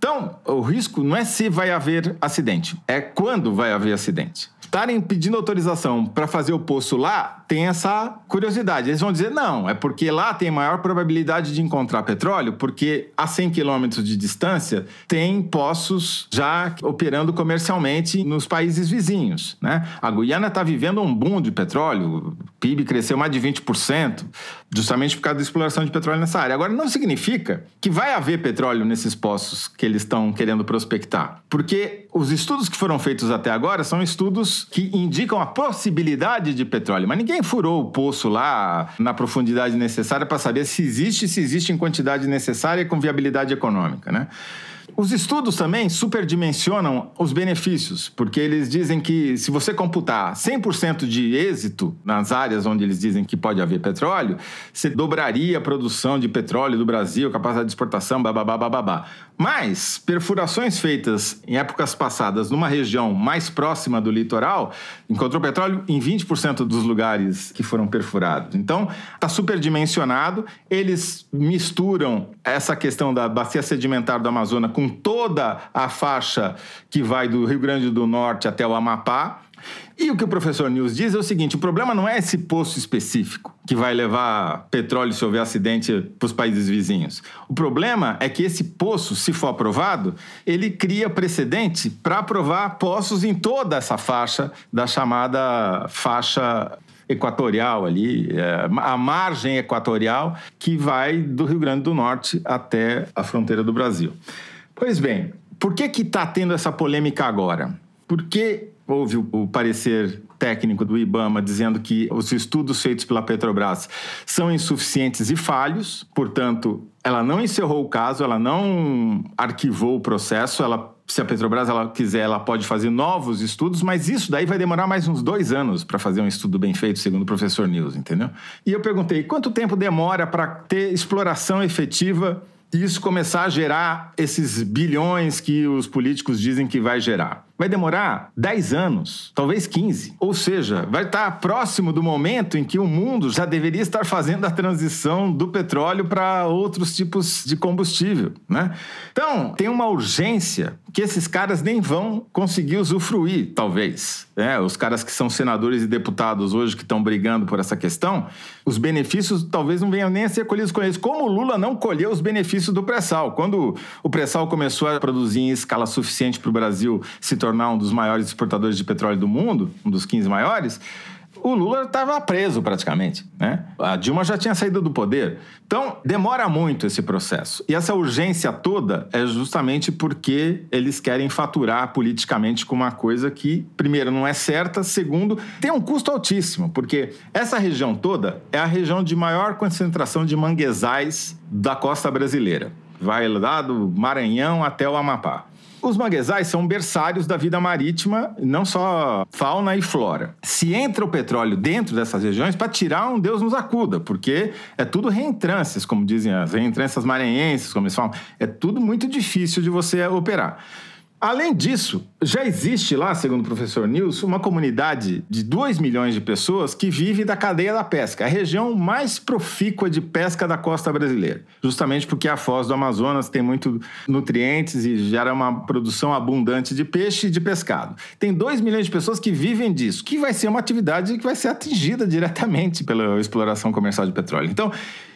Então, o risco não é se vai haver acidente, é quando vai haver acidente estarem pedindo autorização para fazer o poço lá, tem essa curiosidade. Eles vão dizer, não, é porque lá tem maior probabilidade de encontrar petróleo, porque a 100 quilômetros de distância tem poços já operando comercialmente nos países vizinhos. Né? A Guiana está vivendo um boom de petróleo, o PIB cresceu mais de 20%, justamente por causa da exploração de petróleo nessa área. Agora, não significa que vai haver petróleo nesses poços que eles estão querendo prospectar, porque os estudos que foram feitos até agora são estudos que indicam a possibilidade de petróleo, mas ninguém furou o poço lá na profundidade necessária para saber se existe, se existe em quantidade necessária com viabilidade econômica, né? Os estudos também superdimensionam os benefícios, porque eles dizem que se você computar 100% de êxito nas áreas onde eles dizem que pode haver petróleo, você dobraria a produção de petróleo do Brasil, capacidade de exportação, babá. Mas perfurações feitas em épocas passadas numa região mais próxima do litoral encontrou petróleo em 20% dos lugares que foram perfurados. Então, está superdimensionado. Eles misturam essa questão da bacia sedimentar do Amazonas com toda a faixa que vai do Rio Grande do Norte até o Amapá. E o que o professor News diz é o seguinte: o problema não é esse poço específico que vai levar petróleo se houver acidente para os países vizinhos. O problema é que esse poço, se for aprovado, ele cria precedente para aprovar poços em toda essa faixa da chamada faixa equatorial ali, é, a margem equatorial que vai do Rio Grande do Norte até a fronteira do Brasil. Pois bem, por que que está tendo essa polêmica agora? Porque houve o parecer técnico do IBAMA dizendo que os estudos feitos pela Petrobras são insuficientes e falhos, portanto, ela não encerrou o caso, ela não arquivou o processo, ela se a Petrobras ela quiser, ela pode fazer novos estudos, mas isso daí vai demorar mais uns dois anos para fazer um estudo bem feito, segundo o professor News, entendeu? E eu perguntei, quanto tempo demora para ter exploração efetiva e isso começar a gerar esses bilhões que os políticos dizem que vai gerar? Vai demorar 10 anos, talvez 15. Ou seja, vai estar próximo do momento em que o mundo já deveria estar fazendo a transição do petróleo para outros tipos de combustível, né? Então, tem uma urgência que esses caras nem vão conseguir usufruir, talvez. Né? Os caras que são senadores e deputados hoje que estão brigando por essa questão, os benefícios talvez não venham nem a ser colhidos com eles. Como o Lula não colheu os benefícios do pré-sal. Quando o pré-sal começou a produzir em escala suficiente para o Brasil se tornar tornar um dos maiores exportadores de petróleo do mundo, um dos 15 maiores, o Lula estava preso praticamente. Né? A Dilma já tinha saído do poder. Então, demora muito esse processo. E essa urgência toda é justamente porque eles querem faturar politicamente com uma coisa que, primeiro, não é certa, segundo, tem um custo altíssimo, porque essa região toda é a região de maior concentração de manguezais da costa brasileira. Vai lá do Maranhão até o Amapá. Os manguezais são berçários da vida marítima, não só fauna e flora. Se entra o petróleo dentro dessas regiões, para tirar um Deus nos acuda, porque é tudo reentrâncias, como dizem as reentrâncias maranhenses, como eles falam. É tudo muito difícil de você operar. Além disso, já existe lá, segundo o professor Nilson, uma comunidade de 2 milhões de pessoas que vive da cadeia da pesca, a região mais profícua de pesca da costa brasileira. Justamente porque a foz do Amazonas tem muito nutrientes e gera uma produção abundante de peixe e de pescado. Tem 2 milhões de pessoas que vivem disso, que vai ser uma atividade que vai ser atingida diretamente pela exploração comercial de petróleo. Então,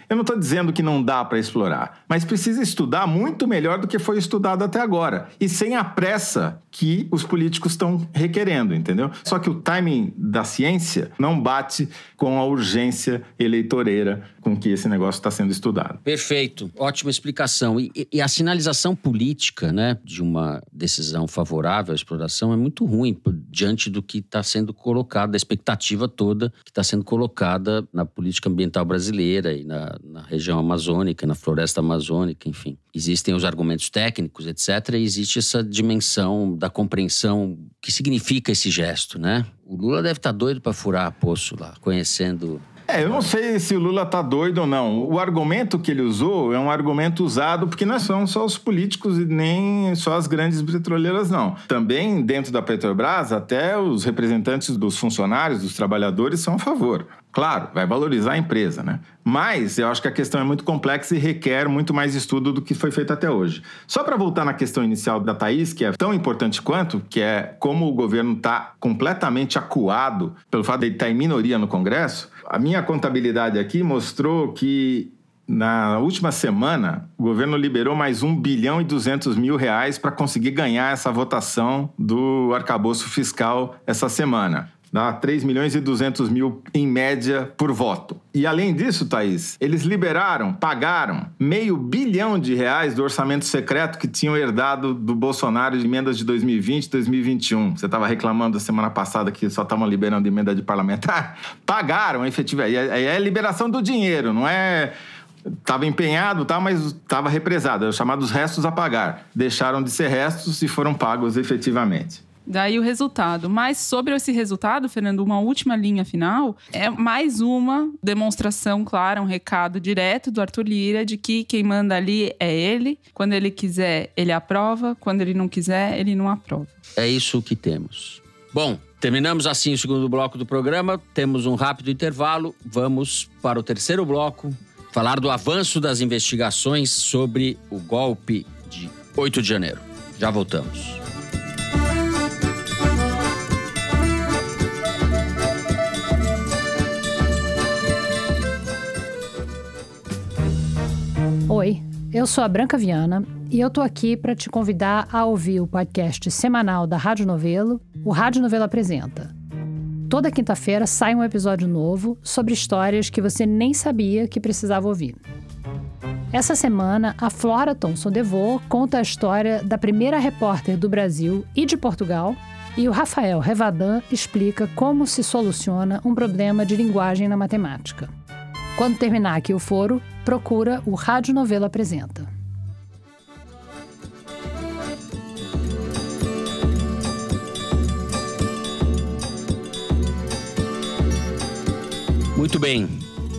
eu não estou dizendo que não dá para explorar, mas precisa estudar muito melhor do que foi estudado até agora. E sem a pressa que os políticos estão requerendo, entendeu? Só que o timing da ciência não bate com a urgência eleitoreira com que esse negócio está sendo estudado.
Perfeito, ótima explicação. E, e, a sinalização política, né, de uma decisão favorável à exploração é muito ruim diante do que está sendo colocado, da expectativa toda que está sendo colocada na política ambiental brasileira e na, na região amazônica, na floresta amazônica, enfim. Existem os argumentos técnicos, etc. E existe essa dimensão da compreensão que significa esse gesto, né? O Lula deve estar tá doido para furar poço lá, conhecendo
é, eu não sei se o Lula tá doido ou não. O argumento que ele usou é um argumento usado porque não são só os políticos e nem só as grandes petroleiras, não. Também dentro da Petrobras, até os representantes dos funcionários, dos trabalhadores, são a favor. Claro, vai valorizar a empresa, né? Mas eu acho que a questão é muito complexa e requer muito mais estudo do que foi feito até hoje. Só para voltar na questão inicial da Thaís, que é tão importante quanto, que é como o governo está completamente acuado pelo fato de estar tá em minoria no Congresso, a minha contabilidade aqui mostrou que na última semana, o governo liberou mais 1 bilhão e 200 mil reais para conseguir ganhar essa votação do arcabouço fiscal essa semana dá 3 milhões e 200 mil em média por voto. E além disso, Thaís, eles liberaram, pagaram meio bilhão de reais do orçamento secreto que tinham herdado do Bolsonaro de emendas de 2020 e 2021. Você estava reclamando semana passada que só estavam liberando emenda de parlamentar? Pagaram, efetivamente. É, é liberação do dinheiro, não é estava empenhado, tá, mas estava represado, é chamados restos a pagar. Deixaram de ser restos e foram pagos efetivamente.
Daí o resultado. Mas sobre esse resultado, Fernando, uma última linha final é mais uma demonstração clara, um recado direto do Arthur Lira de que quem manda ali é ele. Quando ele quiser, ele aprova. Quando ele não quiser, ele não aprova.
É isso que temos. Bom, terminamos assim o segundo bloco do programa. Temos um rápido intervalo. Vamos para o terceiro bloco falar do avanço das investigações sobre o golpe de 8 de janeiro. Já voltamos.
Oi, eu sou a Branca Viana e eu tô aqui para te convidar a ouvir o podcast semanal da Rádio Novelo, o Rádio Novelo Apresenta. Toda quinta-feira sai um episódio novo sobre histórias que você nem sabia que precisava ouvir. Essa semana, a Flora Thomson DeVoe conta a história da primeira repórter do Brasil e de Portugal, e o Rafael Revadan explica como se soluciona um problema de linguagem na matemática. Quando terminar aqui o foro, procura o Rádio Novelo Apresenta.
Muito bem,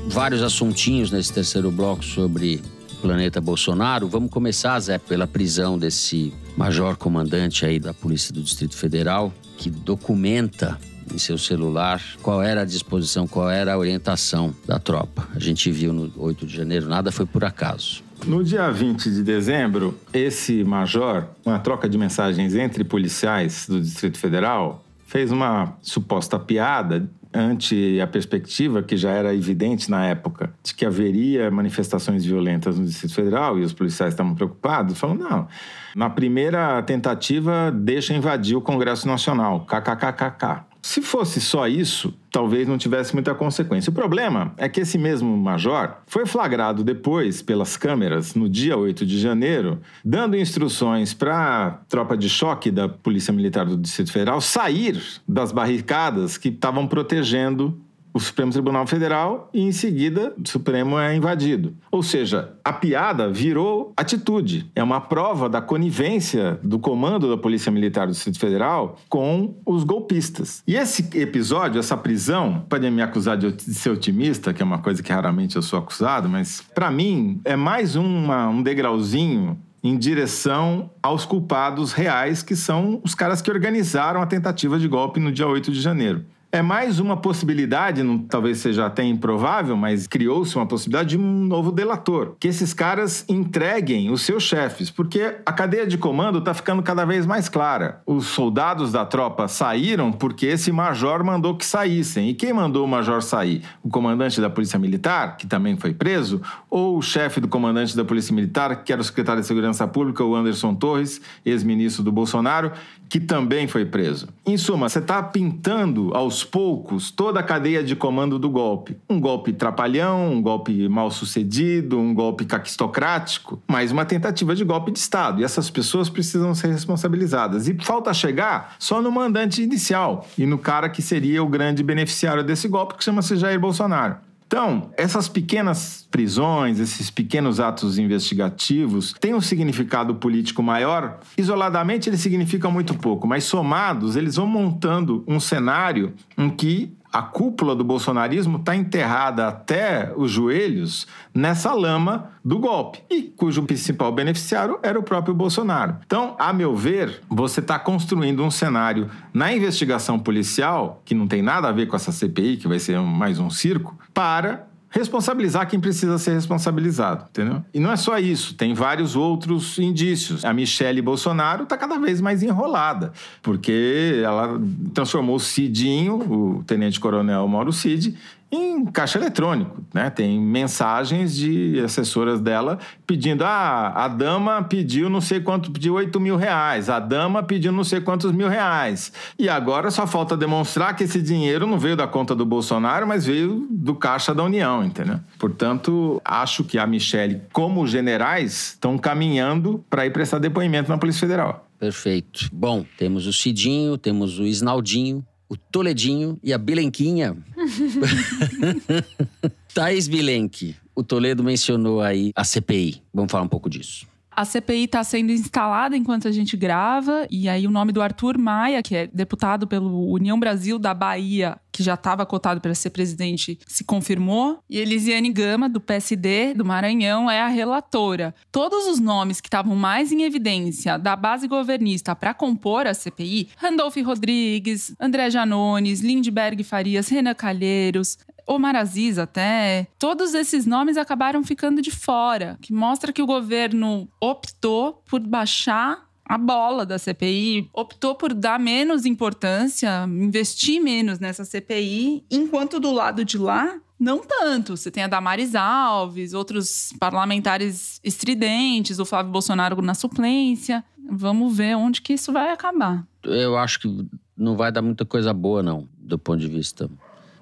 vários assuntinhos nesse terceiro bloco sobre o planeta Bolsonaro. Vamos começar, Zé, pela prisão desse major comandante aí da Polícia do Distrito Federal, que documenta em seu celular qual era a disposição, qual era a orientação da tropa. A gente viu no 8 de janeiro, nada foi por acaso.
No dia 20 de dezembro, esse major, uma troca de mensagens entre policiais do Distrito Federal, fez uma suposta piada ante a perspectiva que já era evidente na época de que haveria manifestações violentas no Distrito Federal e os policiais estavam preocupados, falando não, na primeira tentativa deixa invadir o Congresso Nacional, kkkk. Se fosse só isso, talvez não tivesse muita consequência. O problema é que esse mesmo major foi flagrado depois pelas câmeras no dia 8 de janeiro, dando instruções para a tropa de choque da Polícia Militar do Distrito Federal sair das barricadas que estavam protegendo o Supremo Tribunal Federal e, em seguida, o Supremo é invadido. Ou seja, a piada virou atitude. É uma prova da conivência do comando da Polícia Militar do Distrito Federal com os golpistas. E esse episódio, essa prisão, podem me acusar de ser otimista, que é uma coisa que raramente eu sou acusado, mas para mim é mais uma, um degrauzinho em direção aos culpados reais, que são os caras que organizaram a tentativa de golpe no dia 8 de janeiro. É mais uma possibilidade, não, talvez seja até improvável, mas criou-se uma possibilidade de um novo delator. Que esses caras entreguem os seus chefes, porque a cadeia de comando está ficando cada vez mais clara. Os soldados da tropa saíram porque esse major mandou que saíssem. E quem mandou o major sair? O comandante da Polícia Militar, que também foi preso, ou o chefe do comandante da Polícia Militar, que era o secretário de Segurança Pública, o Anderson Torres, ex-ministro do Bolsonaro, que também foi preso. Em suma, você está pintando aos poucos toda a cadeia de comando do golpe. Um golpe trapalhão, um golpe mal sucedido, um golpe caquistocrático, mas uma tentativa de golpe de Estado. E essas pessoas precisam ser responsabilizadas. E falta chegar só no mandante inicial e no cara que seria o grande beneficiário desse golpe, que chama-se Jair Bolsonaro. Então, essas pequenas prisões, esses pequenos atos investigativos têm um significado político maior. Isoladamente, eles significam muito pouco, mas somados, eles vão montando um cenário em que a cúpula do bolsonarismo está enterrada até os joelhos nessa lama do golpe, e cujo principal beneficiário era o próprio Bolsonaro. Então, a meu ver, você está construindo um cenário na investigação policial, que não tem nada a ver com essa CPI, que vai ser mais um circo, para responsabilizar quem precisa ser responsabilizado, entendeu? E não é só isso, tem vários outros indícios. A Michelle Bolsonaro está cada vez mais enrolada, porque ela transformou o Cidinho, o tenente-coronel Mauro Cid, em caixa eletrônico, né? Tem mensagens de assessoras dela pedindo: ah, a dama pediu não sei quanto, pediu 8 mil reais, a dama pediu não sei quantos mil reais. E agora só falta demonstrar que esse dinheiro não veio da conta do Bolsonaro, mas veio do caixa da União, entendeu? Portanto, acho que a Michelle, como generais, estão caminhando para ir prestar depoimento na Polícia Federal.
Perfeito. Bom, temos o Cidinho, temos o Isnaldinho, o Toledinho e a Bilenquinha. Thaís Bilenque, o Toledo mencionou aí a CPI. Vamos falar um pouco disso.
A CPI está sendo instalada enquanto a gente grava, e aí o nome do Arthur Maia, que é deputado pelo União Brasil da Bahia, que já estava cotado para ser presidente, se confirmou. E Elisiane Gama, do PSD do Maranhão, é a relatora. Todos os nomes que estavam mais em evidência da base governista para compor a CPI, Randolph Rodrigues, André Janones, Lindbergh Farias, Renan Calheiros, Omar Aziz até, todos esses nomes acabaram ficando de fora, que mostra que o governo optou por baixar a bola da CPI, optou por dar menos importância, investir menos nessa CPI, enquanto do lado de lá não tanto. Você tem a Damares Alves, outros parlamentares estridentes, o Flávio Bolsonaro na suplência. Vamos ver onde que isso vai acabar.
Eu acho que não vai dar muita coisa boa, não, do ponto de vista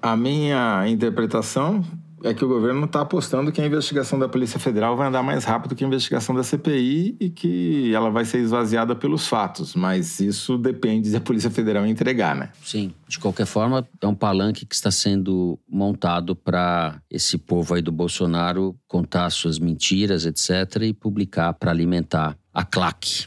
a minha interpretação é que o governo está apostando que a investigação da Polícia Federal vai andar mais rápido que a investigação da CPI e que ela vai ser esvaziada pelos fatos. Mas isso depende da Polícia Federal entregar, né?
Sim. De qualquer forma, é um palanque que está sendo montado para esse povo aí do Bolsonaro contar suas mentiras, etc., e publicar para alimentar a claque.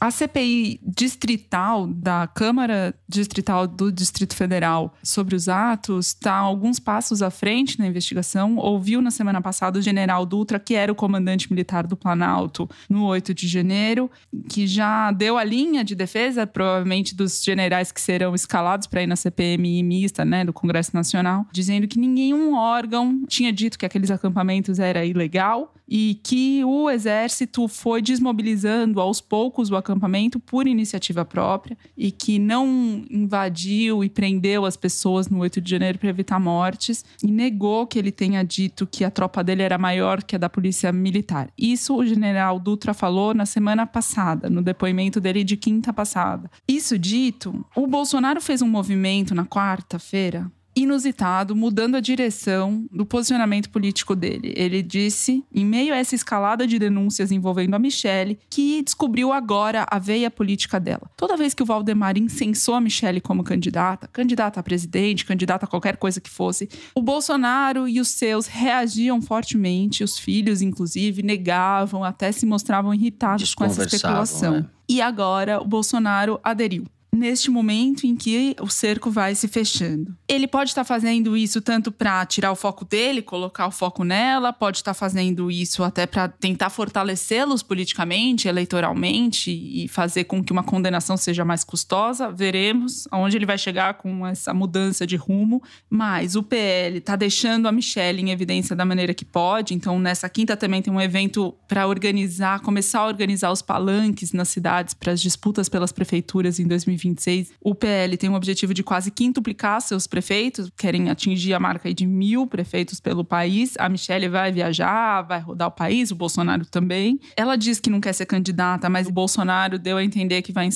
A CPI distrital da Câmara Distrital do Distrito Federal sobre os atos está alguns passos à frente na investigação. Ouviu na semana passada o general Dutra, que era o comandante militar do Planalto, no 8 de janeiro, que já deu a linha de defesa, provavelmente dos generais que serão escalados para ir na CPMI mista, né, do Congresso Nacional, dizendo que nenhum órgão tinha dito que aqueles acampamentos era ilegal e que o exército foi desmobilizando aos poucos o acampamento por iniciativa própria e que não invadiu e prendeu as pessoas no 8 de janeiro para evitar mortes e negou que ele tenha dito que a tropa dele era maior que a da polícia militar. Isso o general Dutra falou na semana passada, no depoimento dele de quinta passada. Isso dito, o Bolsonaro fez um movimento na quarta-feira inusitado, mudando a direção do posicionamento político dele. Ele disse, em meio a essa escalada de denúncias envolvendo a Michelle, que descobriu agora a veia política dela. Toda vez que o Valdemar incensou a Michelle como candidata, candidata a presidente, candidata a qualquer coisa que fosse, o Bolsonaro e os seus reagiam fortemente, os filhos, inclusive, negavam, até se mostravam irritados com essa especulação. Né? E agora o Bolsonaro aderiu neste momento em que o cerco vai se fechando. Ele pode estar fazendo isso tanto para tirar o foco dele, colocar o foco nela, pode estar fazendo isso até para tentar fortalecê-los politicamente, eleitoralmente e fazer com que uma condenação seja mais custosa. Veremos aonde ele vai chegar com essa mudança de rumo. Mas o PL está deixando a Michelle em evidência da maneira que pode. Então, nessa quinta também tem um evento para organizar, começar a organizar os palanques nas cidades para as disputas pelas prefeituras em 2020 2026, o PL tem um objetivo de quase quintuplicar seus prefeitos, querem atingir a marca de mil prefeitos pelo país. A Michelle vai viajar, vai rodar o país, o Bolsonaro também. Ela diz que não quer ser candidata, mas o Bolsonaro deu a entender que vai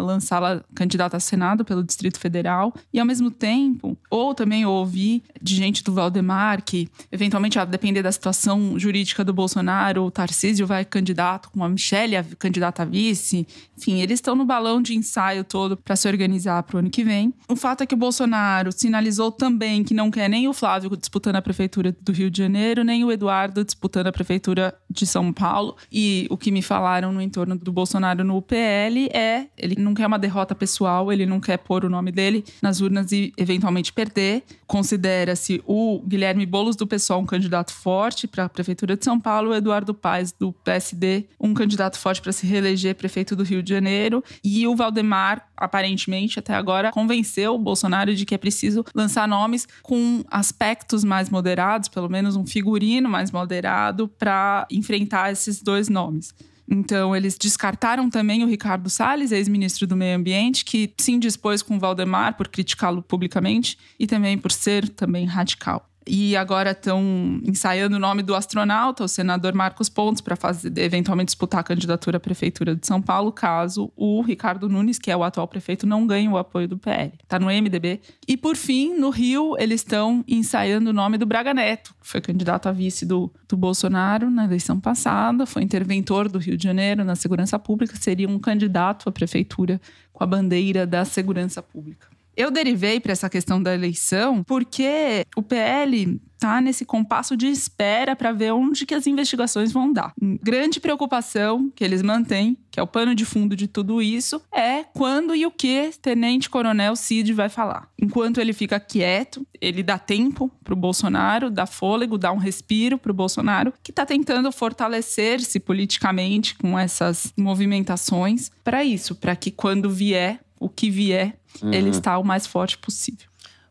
lançá-la candidata a Senado pelo Distrito Federal. E ao mesmo tempo, ou também ouvi de gente do Valdemar que, eventualmente, a depender da situação jurídica do Bolsonaro, o Tarcísio vai candidato com a Michelle, a candidata a vice. Enfim, eles estão no balão de ensaio todo todo para se organizar para o ano que vem. O fato é que o Bolsonaro sinalizou também que não quer nem o Flávio disputando a prefeitura do Rio de Janeiro, nem o Eduardo disputando a prefeitura de São Paulo. E o que me falaram no entorno do Bolsonaro no PL é ele não quer uma derrota pessoal, ele não quer pôr o nome dele nas urnas e eventualmente perder. Considera-se o Guilherme Bolos do PSOL um candidato forte para a prefeitura de São Paulo, o Eduardo Paes do PSD um candidato forte para se reeleger prefeito do Rio de Janeiro e o Valdemar aparentemente, até agora, convenceu o Bolsonaro de que é preciso lançar nomes com aspectos mais moderados, pelo menos um figurino mais moderado, para enfrentar esses dois nomes. Então, eles descartaram também o Ricardo Salles, ex-ministro do Meio Ambiente, que se indispôs com o Valdemar por criticá-lo publicamente e também por ser também radical e agora estão ensaiando o nome do astronauta, o senador Marcos Pontes, para eventualmente disputar a candidatura à prefeitura de São Paulo, caso o Ricardo Nunes, que é o atual prefeito, não ganhe o apoio do PL. Está no MDB. E por fim, no Rio, eles estão ensaiando o nome do Braga Neto, que foi candidato a vice do, do Bolsonaro na eleição passada, foi interventor do Rio de Janeiro na segurança pública, seria um candidato à prefeitura com a bandeira da segurança pública. Eu derivei para essa questão da eleição porque o PL tá nesse compasso de espera para ver onde que as investigações vão dar. Grande preocupação que eles mantêm, que é o pano de fundo de tudo isso, é quando e o que Tenente Coronel Cid vai falar. Enquanto ele fica quieto, ele dá tempo para o Bolsonaro, dá fôlego, dá um respiro para o Bolsonaro, que está tentando fortalecer-se politicamente com essas movimentações para isso, para que quando vier o que vier, uhum. ele está o mais forte possível.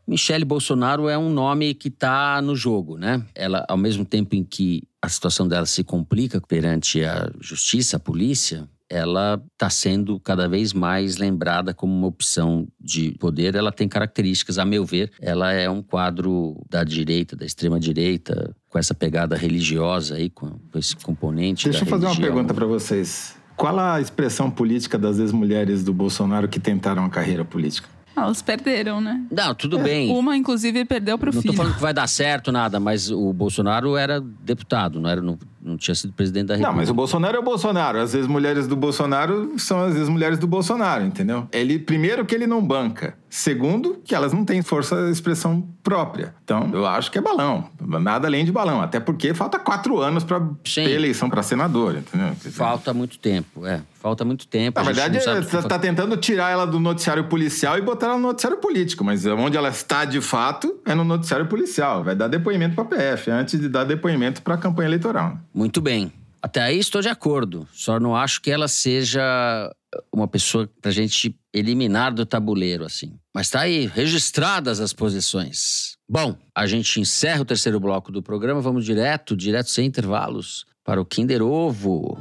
Michele Bolsonaro é um nome que está no jogo, né? Ela, ao mesmo tempo em que a situação dela se complica perante a justiça, a polícia, ela está sendo cada vez mais lembrada como uma opção de poder. Ela tem características, a meu ver, ela é um quadro da direita, da extrema direita, com essa pegada religiosa aí, com esse componente.
Deixa eu fazer
religião.
uma pergunta para vocês. Qual a expressão política das ex-mulheres do Bolsonaro que tentaram a carreira política?
elas perderam, né?
Não, tudo é. bem.
Uma, inclusive, perdeu pro
não
filho.
Não tô falando que vai dar certo nada, mas o Bolsonaro era deputado, não era não, não tinha sido presidente da República.
Não, mas o Bolsonaro é o Bolsonaro. As ex-mulheres do Bolsonaro são as ex-mulheres do Bolsonaro, entendeu? Ele, primeiro, que ele não banca. Segundo, que elas não têm força de expressão própria. Então, eu acho que é balão. Nada além de balão. Até porque falta quatro anos para ter eleição para senador, entendeu?
Falta muito tempo, é. Falta muito tempo.
Na verdade, você está tentando tirar ela do noticiário policial e botar ela no noticiário político. Mas onde ela está de fato é no noticiário policial. Vai dar depoimento para a PF antes de dar depoimento para a campanha eleitoral.
Muito bem. Até aí estou de acordo. Só não acho que ela seja uma pessoa para a gente eliminar do tabuleiro, assim. Mas está aí, registradas as posições. Bom, a gente encerra o terceiro bloco do programa. Vamos direto, direto sem intervalos, para o Kinder Ovo.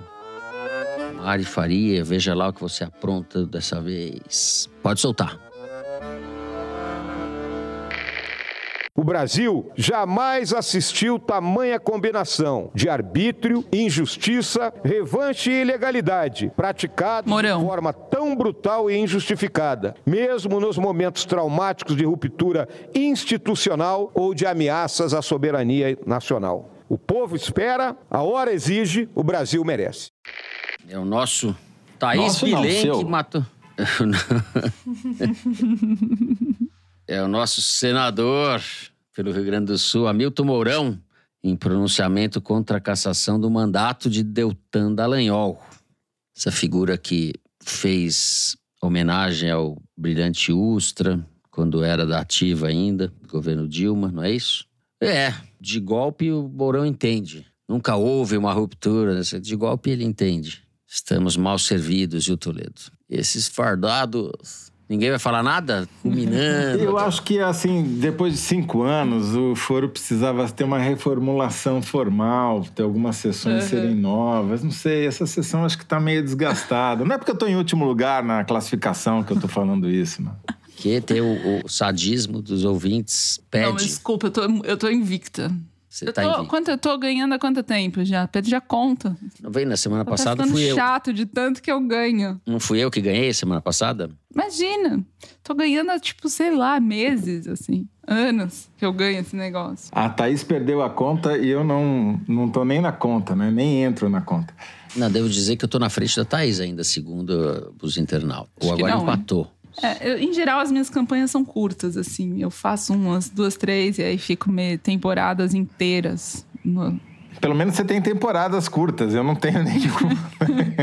Mari Faria, veja lá o que você apronta dessa vez. Pode soltar.
O Brasil jamais assistiu tamanha combinação de arbítrio, injustiça, revanche e ilegalidade praticada
Morão.
de forma tão brutal e injustificada, mesmo nos momentos traumáticos de ruptura institucional ou de ameaças à soberania nacional. O povo espera, a hora exige, o Brasil merece.
É o nosso Thaís Bilen que matou. É o nosso senador pelo Rio Grande do Sul, Hamilton Mourão, em pronunciamento contra a cassação do mandato de Deltan Dallagnol. Essa figura que fez homenagem ao brilhante Ustra, quando era da ativa ainda, governo Dilma, não é isso? É, de golpe o Mourão entende. Nunca houve uma ruptura, né? de golpe ele entende. Estamos mal servidos, viu, Toledo? Esses fardados. Ninguém vai falar nada? Culminando.
Eu acho que, assim, depois de cinco anos, o foro precisava ter uma reformulação formal, ter algumas sessões uhum. serem novas. Não sei, essa sessão acho que está meio desgastada. Não é porque eu estou em último lugar na classificação que eu estou falando isso, não.
Que ter o, o, sadismo dos ouvintes pede. Não,
desculpa, eu tô, eu tô invicta.
Você
eu
tá
tô, quanto, eu tô ganhando há quanto tempo já? Perdi a conta.
Não veio na semana
eu
passada
fui
eu.
chato de tanto que eu ganho.
Não fui eu que ganhei semana passada?
Imagina. Tô ganhando há, tipo, sei lá, meses, assim. Anos que eu ganho esse negócio.
A Thaís perdeu a conta e eu não, não tô nem na conta, né? Nem entro na conta.
Não, devo dizer que eu tô na frente da Thaís ainda, segundo os internautas. Ou agora não, empatou. Hein?
É, eu, em geral, as minhas campanhas são curtas, assim. Eu faço umas, duas, três, e aí fico meio temporadas inteiras. No...
Pelo menos você tem temporadas curtas, eu não tenho nenhuma.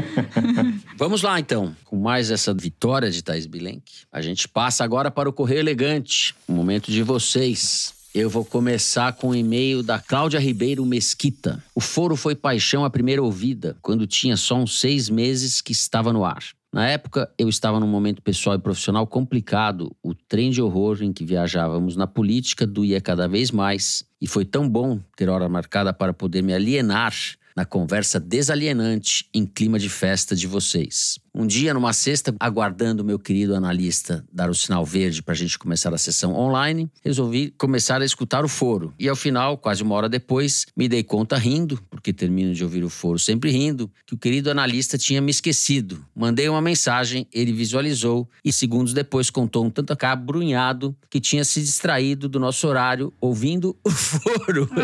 Vamos lá, então. Com mais essa vitória de Thais Bilenque, a gente passa agora para o Correio Elegante. O momento de vocês. Eu vou começar com o um e-mail da Cláudia Ribeiro Mesquita. O foro foi paixão à primeira ouvida, quando tinha só uns seis meses que estava no ar. Na época, eu estava num momento pessoal e profissional complicado. O trem de horror em que viajávamos na política doía cada vez mais. E foi tão bom ter hora marcada para poder me alienar na conversa desalienante em clima de festa de vocês. Um dia, numa sexta, aguardando o meu querido analista dar o sinal verde para a gente começar a sessão online, resolvi começar a escutar o foro. E ao final, quase uma hora depois, me dei conta rindo, porque termino de ouvir o foro sempre rindo, que o querido analista tinha me esquecido. Mandei uma mensagem, ele visualizou e segundos depois contou um tanto acabrunhado que tinha se distraído do nosso horário ouvindo o foro.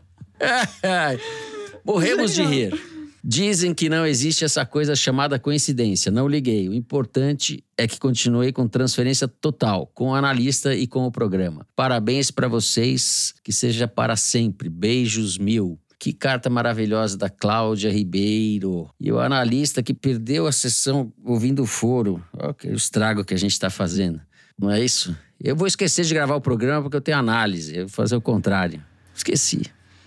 Morremos de rir. Dizem que não existe essa coisa chamada coincidência. Não liguei. O importante é que continuei com transferência total, com o analista e com o programa. Parabéns para vocês, que seja para sempre. Beijos mil. Que carta maravilhosa da Cláudia Ribeiro. E o analista que perdeu a sessão ouvindo o foro. Olha o estrago que a gente está fazendo. Não é isso? Eu vou esquecer de gravar o programa porque eu tenho análise. Eu vou fazer o contrário. Esqueci.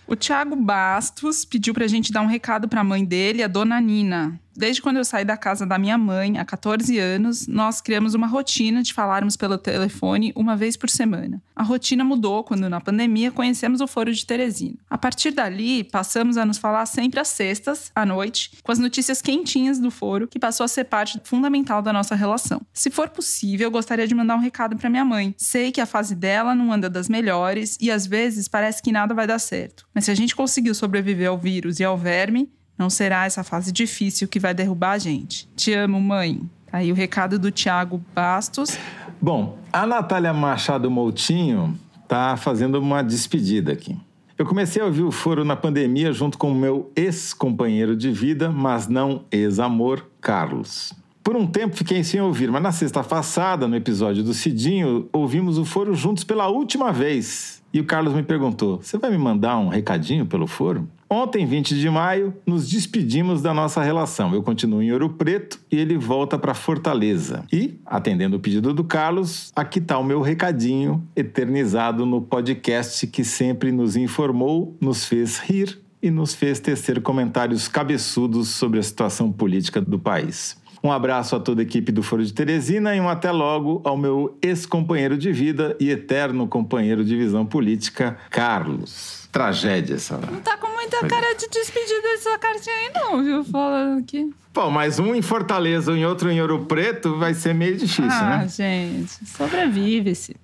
O Thiago Bastos pediu pra gente dar um recado pra mãe dele, a dona Nina. Desde quando eu saí da casa da minha mãe, há 14 anos, nós criamos uma rotina de falarmos pelo telefone uma vez por semana. A rotina mudou quando, na pandemia, conhecemos o Foro de Teresina. A partir dali, passamos a nos falar sempre às sextas, à noite, com as notícias quentinhas do Foro, que passou a ser parte fundamental da nossa relação. Se for possível, eu gostaria de mandar um recado para minha mãe. Sei que a fase dela não anda das melhores e às vezes parece que nada vai dar certo. Mas se a gente conseguiu sobreviver ao vírus e ao verme, não será essa fase difícil que vai derrubar a gente. Te amo, mãe. Tá aí o recado do Tiago Bastos.
Bom, a Natália Machado Moutinho tá fazendo uma despedida aqui. Eu comecei a ouvir o foro na pandemia junto com o meu ex-companheiro de vida, mas não ex-amor, Carlos. Por um tempo fiquei sem ouvir, mas na sexta passada, no episódio do Cidinho, ouvimos o foro juntos pela última vez. E o Carlos me perguntou: Você vai me mandar um recadinho pelo foro? Ontem, 20 de maio, nos despedimos da nossa relação. Eu continuo em Ouro Preto e ele volta para Fortaleza. E, atendendo o pedido do Carlos, aqui está o meu recadinho eternizado no podcast que sempre nos informou, nos fez rir e nos fez tecer comentários cabeçudos sobre a situação política do país. Um abraço a toda a equipe do Foro de Teresina e um até logo ao meu ex-companheiro de vida e eterno companheiro de visão política, Carlos tragédia essa.
Não tá com muita cara de despedida dessa cartinha aí, não, viu? Falando aqui.
Pô, mas um em Fortaleza e outro em Ouro Preto vai ser meio difícil,
ah,
né?
Ah, gente, sobrevive-se.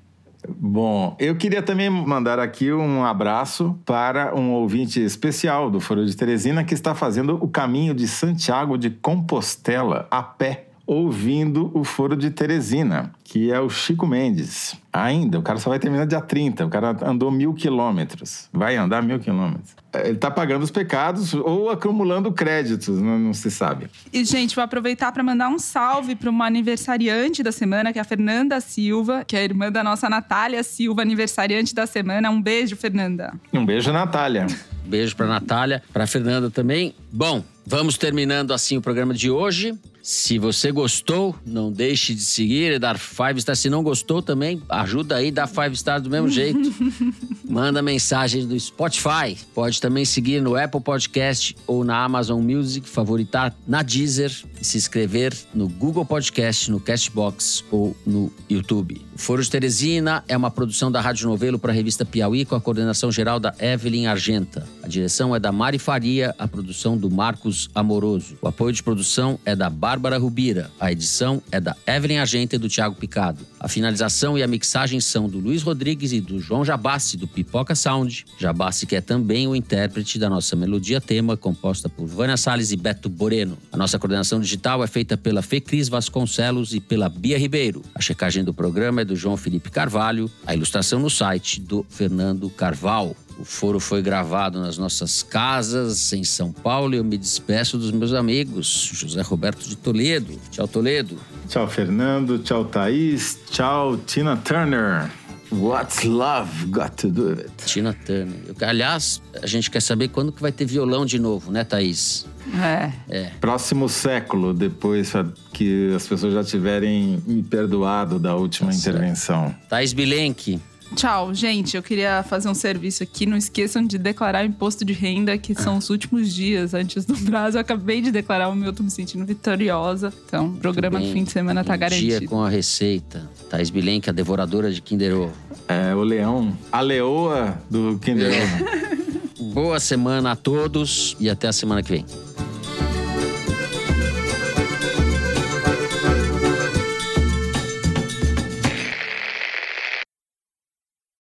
Bom, eu queria também mandar aqui um abraço para um ouvinte especial do Foro de Teresina que está fazendo o caminho de Santiago de Compostela a pé ouvindo o Foro de Teresina, que é o Chico Mendes. Ainda, o cara só vai terminar dia 30, o cara andou mil quilômetros. Vai andar mil quilômetros. Ele tá pagando os pecados ou acumulando créditos, não, não se sabe.
E, gente, vou aproveitar para mandar um salve para uma aniversariante da semana, que é a Fernanda Silva, que é a irmã da nossa Natália Silva, aniversariante da semana. Um beijo, Fernanda.
Um beijo, Natália.
Beijo para Natália, para Fernanda também. Bom, vamos terminando assim o programa de hoje. Se você gostou, não deixe de seguir e dar five stars. Se não gostou também, ajuda aí, dá five stars do mesmo jeito. Manda mensagem do Spotify. Pode também seguir no Apple Podcast ou na Amazon Music, favoritar na Deezer e se inscrever no Google Podcast, no Castbox ou no YouTube. O Foro de Teresina é uma produção da Rádio Novelo para a revista Piauí com a coordenação geral da Evelyn Argenta. A direção é da Mari Faria, a produção do Marcos Amoroso. O apoio de produção é da Bárbara Rubira. A edição é da Evelyn Argenta e do Thiago Picado. A finalização e a mixagem são do Luiz Rodrigues e do João Jabassi, do Pipoca Sound. Jabassi que é também o intérprete da nossa melodia tema, composta por Vânia Salles e Beto Boreno. A nossa coordenação digital é feita pela Fecris Vasconcelos e pela Bia Ribeiro. A checagem do programa é do João Felipe Carvalho. A ilustração no site do Fernando Carvalho. O foro foi gravado nas nossas casas em São Paulo e eu me despeço dos meus amigos. José Roberto de Toledo. Tchau, Toledo.
Tchau, Fernando. Tchau, Thaís. Tchau, Tina Turner. What's love got to do with it?
Tina Turner. Aliás, a gente quer saber quando que vai ter violão de novo, né, Thaís?
É.
é.
Próximo século, depois que as pessoas já tiverem me perdoado da última tá intervenção.
Certo. Thaís Bilenque.
Tchau, gente. Eu queria fazer um serviço aqui. Não esqueçam de declarar imposto de renda, que são os últimos dias antes do prazo. Eu acabei de declarar o meu, tô me sentindo vitoriosa. Então, o programa fim de semana tá garantido.
Dia com a receita. Thais Bilenque, a devoradora de Kinder Ovo.
É, o leão. A leoa do Kinder Ovo.
Boa semana a todos e até a semana que vem.